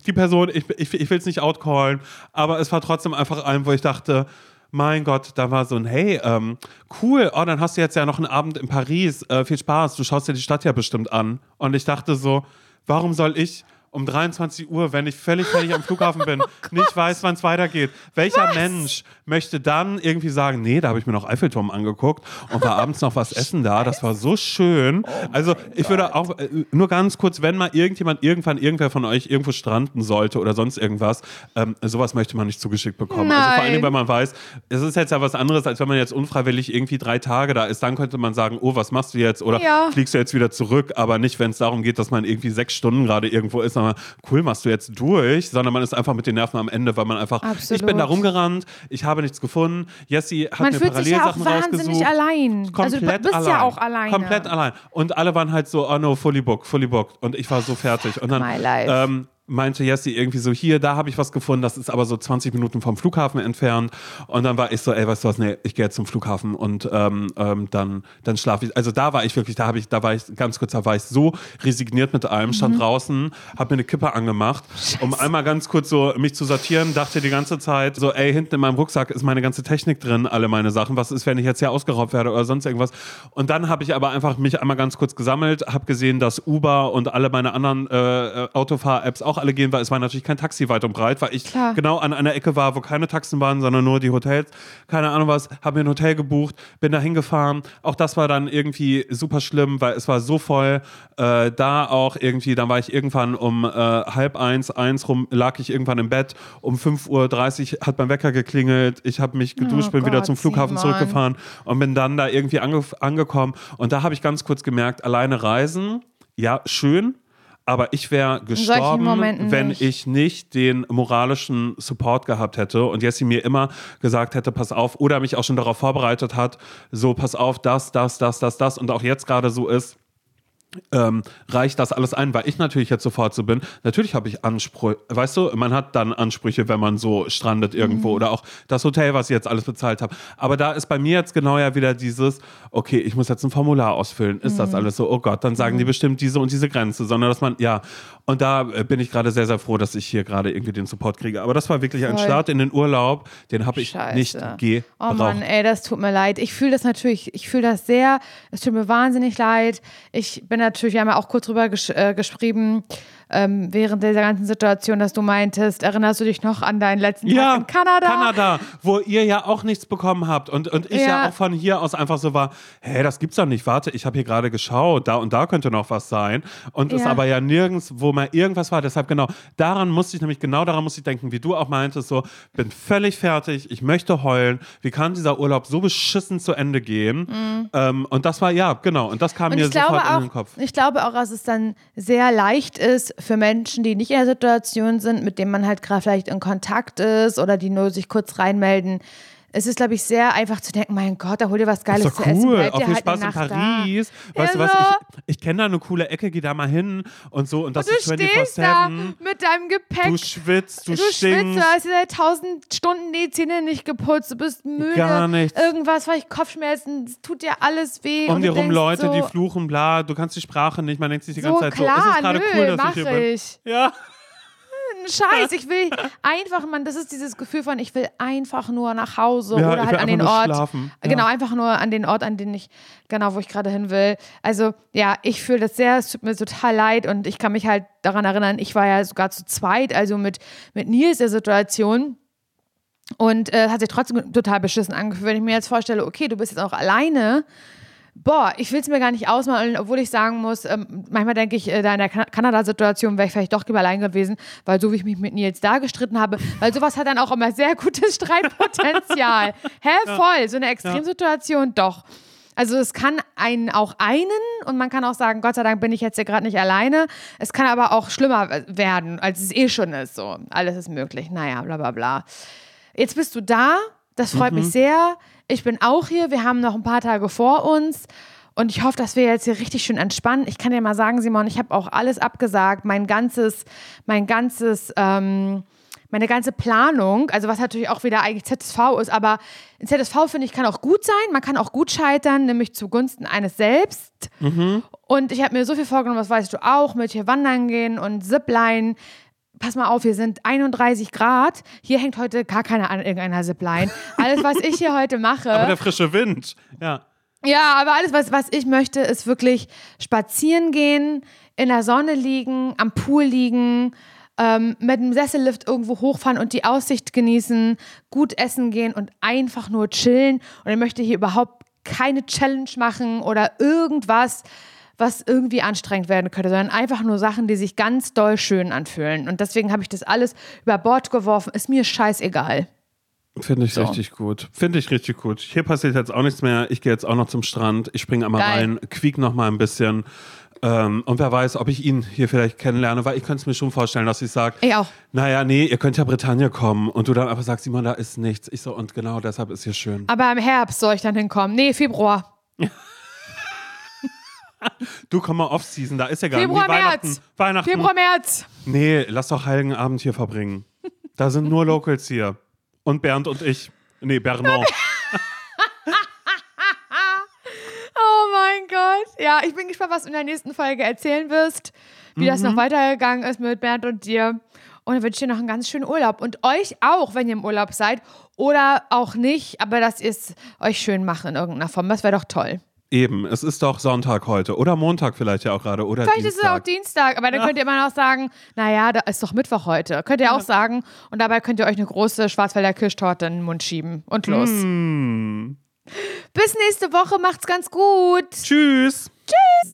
die Person ich, ich, ich will es nicht outcallen aber es war trotzdem einfach ein wo ich dachte mein Gott, da war so ein, hey, ähm, cool, oh, dann hast du jetzt ja noch einen Abend in Paris, äh, viel Spaß, du schaust dir die Stadt ja bestimmt an. Und ich dachte so, warum soll ich um 23 Uhr, wenn ich völlig fertig am Flughafen bin, [laughs] nicht weiß, wann es weitergeht. Welcher Mensch möchte dann irgendwie sagen, nee, da habe ich mir noch Eiffelturm angeguckt und war abends noch was essen da, das war so schön. also ich würde auch, äh, nur ganz kurz, wenn mal irgendjemand, irgendwann irgendwer von euch irgendwo stranden sollte oder sonst irgendwas, ähm, sowas möchte man nicht zugeschickt bekommen. Also vor allen
Nein.
Dingen, wenn man weiß, es ist jetzt ja was anderes, als wenn man jetzt unfreiwillig irgendwie drei Tage da ist, dann könnte man sagen, oh, was machst du jetzt? Oder
Ja.
fliegst du jetzt wieder zurück, aber nicht, wenn es darum geht, dass man irgendwie sechs Stunden gerade irgendwo ist, sondern cool, machst du jetzt durch, sondern man ist einfach mit den Nerven am Ende, weil man einfach,
Absolut.
ich bin da rumgerannt, ich habe nichts gefunden, Jessie hat
Man
mir
fühlt sich ja wahnsinnig
rausgesucht.
allein.
Komplett
also du bist
allein.
ja auch alleine.
Komplett allein. Und alle waren halt so, oh no, fully booked, fully booked. Und ich war so fertig. Und dann ähm, meinte Jessie irgendwie so, hier, da habe ich was gefunden, das ist aber so 20 Minuten vom Flughafen entfernt. Und dann war ich so, ey, weißt du was, nee, ich gehe jetzt zum Flughafen und ähm, ähm, dann, dann schlafe ich. Also da war ich wirklich, da habe ich, da war ich, ganz kurz, da war ich so resigniert mit allem, stand
Mhm.
draußen, habe mir eine Kippe angemacht, um einmal ganz kurz so mich zu sortieren, dachte die ganze Zeit so, ey, hinten in meinem Rucksack ist meine ganze Technik drin, alle meine Sachen. Was ist, wenn ich jetzt hier ausgeraubt werde oder sonst irgendwas? Und dann habe ich aber einfach mich einmal ganz kurz gesammelt, habe gesehen, dass Uber und alle meine anderen äh, äh, Autofahr-Apps auch alle gehen, weil es war natürlich kein Taxi weit und breit, weil ich
Klar.
genau an einer Ecke war, wo keine Taxen waren, sondern nur die Hotels. Keine Ahnung was, habe mir ein Hotel gebucht, bin da hingefahren. Auch das war dann irgendwie super schlimm, weil es war so voll. Äh, da auch irgendwie, dann war ich irgendwann um äh, halb eins, eins rum, lag ich irgendwann im Bett. Um 5.30 Uhr hat mein Wecker geklingelt. Ich habe mich geduscht,
Oh
bin wieder
Gott,
zum Flughafen
Simon.
zurückgefahren und bin dann da irgendwie ange angekommen. Und da habe ich ganz kurz gemerkt, alleine reisen, ja, schön. Aber ich wäre gestorben, wenn
nicht.
ich nicht den moralischen Support gehabt hätte und Jessie mir immer gesagt hätte, pass auf, oder mich auch schon darauf vorbereitet hat, so pass auf, das, das, das, das, das und auch jetzt gerade so ist, ähm, reicht das alles ein, weil ich natürlich jetzt sofort so bin. Natürlich habe ich Ansprüche, weißt du, man hat dann Ansprüche, wenn man so strandet irgendwo oder auch das Hotel, was ich jetzt alles bezahlt habe. Aber da ist bei mir jetzt genau ja wieder dieses, okay, ich muss jetzt ein Formular ausfüllen. Ist das alles so? Oh Gott, dann sagen die bestimmt diese und diese Grenze, sondern dass man, ja, und da äh, bin ich gerade sehr, sehr froh, dass ich hier gerade irgendwie den Support kriege. Aber das war wirklich ein
Voll.
Start in den Urlaub, den habe ich
Scheiße.
nicht gebraucht.
Oh Mann, ey, das tut mir leid. Ich fühle das natürlich, ich fühle das sehr. Es tut mir wahnsinnig leid. Ich bin natürlich, wir haben ja auch kurz drüber gesch äh, geschrieben, ähm, während dieser ganzen Situation, dass du meintest, erinnerst du dich noch an deinen letzten
Ja,
Tag in Kanada?
Kanada, wo ihr ja auch nichts bekommen habt und, und ich ja.
Ja.
auch von hier aus einfach so war, hä, das gibt's doch nicht, warte, ich habe hier gerade geschaut, da und da könnte noch was sein und es
Ja.
aber ja nirgends, wo mal irgendwas war, deshalb genau, daran musste ich nämlich, genau daran musste ich denken, wie du auch meintest, so, bin völlig fertig, ich möchte heulen, wie kann dieser Urlaub so beschissen zu Ende gehen ähm, und das war, ja, genau, und das kam
Mhm. Und
mir sofort in den
auch,
Kopf.
ich glaube auch, dass es dann sehr leicht ist für Menschen, die nicht in der Situation sind, mit denen man halt gerade vielleicht in Kontakt ist oder die nur sich kurz reinmelden. Es ist, glaube ich, sehr einfach zu denken, mein Gott, da hol dir was Geiles
ist doch
zu essen.
cool,
bleib
auch viel
halt
Spaß in Paris.
Da.
Weißt du
Ja,
was,
so.
ich, ich kenne da eine coole Ecke, geh da mal hin und so und das
Du
ist
stehst da
24-7.
mit deinem Gepäck.
Du schwitzt, du,
Du schwitzt,
stinkst.
du hast dir seit tausend Stunden die Zähne nicht geputzt, du bist müde.
Gar nichts.
Irgendwas, vielleicht Kopfschmerzen, es tut dir alles weh.
um
und
dir
du
rum Leute,
so,
die fluchen, bla, du kannst die Sprache nicht, man denkt sich die
So
ganze Zeit so, ist
klar,
es gerade
nö,
cool, dass
mach
ich hier bin?
ich.
Ja.
Scheiß, ich will einfach, man, das ist dieses Gefühl von, ich will einfach nur nach Hause
Ja,
oder halt an den Ort.
schlafen. Ja.
Genau, einfach nur an den Ort, an den ich, genau, wo ich gerade hin will. Also, ja, ich fühle das sehr, es tut mir total leid und ich kann mich halt daran erinnern, ich war ja sogar zu zweit, also mit, mit Nils der Situation. Und äh, hat sich trotzdem total beschissen angefühlt, wenn ich mir jetzt vorstelle, okay, du bist jetzt auch alleine Boah, ich will es mir gar nicht ausmalen, obwohl ich sagen muss, ähm, manchmal denke ich, äh, da in der kan Kanada-Situation wäre ich vielleicht doch lieber allein gewesen, weil so wie ich mich mit Nils da gestritten habe, weil sowas hat dann auch immer sehr gutes [laughs] Streitpotenzial. Hä, voll, so eine Extremsituation, doch. Also es kann einen auch einen und man kann auch sagen, Gott sei Dank bin ich jetzt hier gerade nicht alleine. Es kann aber auch schlimmer werden, als es eh schon ist. So, alles ist möglich. Naja, bla bla bla. Jetzt bist du da. Das freut mich sehr. Ich bin auch hier. Wir haben noch ein paar Tage vor uns. Und ich hoffe, dass wir jetzt hier richtig schön entspannen. Ich kann dir mal sagen, Simon, ich habe auch alles abgesagt. Mein ganzes, mein ganzes, ähm, meine ganze Planung, also was natürlich auch wieder eigentlich ZSV ist, aber ZSV finde ich kann auch gut sein. Man kann auch gut scheitern, nämlich zugunsten eines selbst. Und ich habe mir so viel vorgenommen, das weißt du auch, mit hier wandern gehen und Zipline. Pass mal auf, hier sind 31 Grad. Hier hängt heute gar keiner an irgendeiner Zipline. Alles, was ich hier heute mache. [laughs]
Aber der frische Wind. Ja.
Ja, aber alles, was, was ich möchte, ist wirklich spazieren gehen, in der Sonne liegen, am Pool liegen, ähm, mit dem Sessellift irgendwo hochfahren und die Aussicht genießen, gut essen gehen und einfach nur chillen. Und ich möchte hier überhaupt keine Challenge machen oder irgendwas, was irgendwie anstrengend werden könnte, sondern einfach nur Sachen, die sich ganz doll schön anfühlen. Und deswegen habe ich das alles über Bord geworfen. Ist mir scheißegal.
Finde ich
So.
richtig gut. Finde ich richtig gut. Hier passiert jetzt auch nichts mehr. Ich gehe jetzt auch noch zum Strand. Ich springe einmal
Geil.
rein, quiek noch mal ein bisschen. Ähm, und wer weiß, ob ich ihn hier vielleicht kennenlerne, weil ich könnte es mir schon vorstellen, dass ich sage,
Ich auch.
naja, nee, ihr könnt ja Bretagne kommen. Und du dann einfach sagst, Simon, da ist nichts. Ich so, und genau deshalb ist hier schön.
Aber im Herbst soll ich dann hinkommen. Nee, Februar. [laughs]
Du komm mal Off-Season, da ist ja gar
Februar,
nicht Weihnachten.
März.
Weihnachten.
Februar, März.
Nee, lass doch Heiligen Abend hier verbringen. Da sind nur Locals hier. Und Bernd und ich. Nee, Bernard. [laughs]
Oh mein Gott. Ja, ich bin gespannt, was du in der nächsten Folge erzählen wirst, wie das noch weitergegangen ist mit Bernd und dir. Und dann wünsche ich dir noch einen ganz schönen Urlaub. Und euch auch, wenn ihr im Urlaub seid. Oder auch nicht, aber dass ihr es euch schön macht in irgendeiner Form. Das wäre doch toll.
Eben, es ist doch Sonntag heute. Oder Montag vielleicht ja auch gerade. Oder
Vielleicht ist es auch
Dienstag.
Dienstag, aber dann könnt ihr immer noch sagen, naja, da ist doch Mittwoch heute. Könnt ihr auch sagen. Und dabei könnt ihr euch eine große Schwarzwälder Kirschtorte in den Mund schieben. Und los.
Hm.
Bis nächste Woche. Macht's ganz gut.
Tschüss.
Tschüss.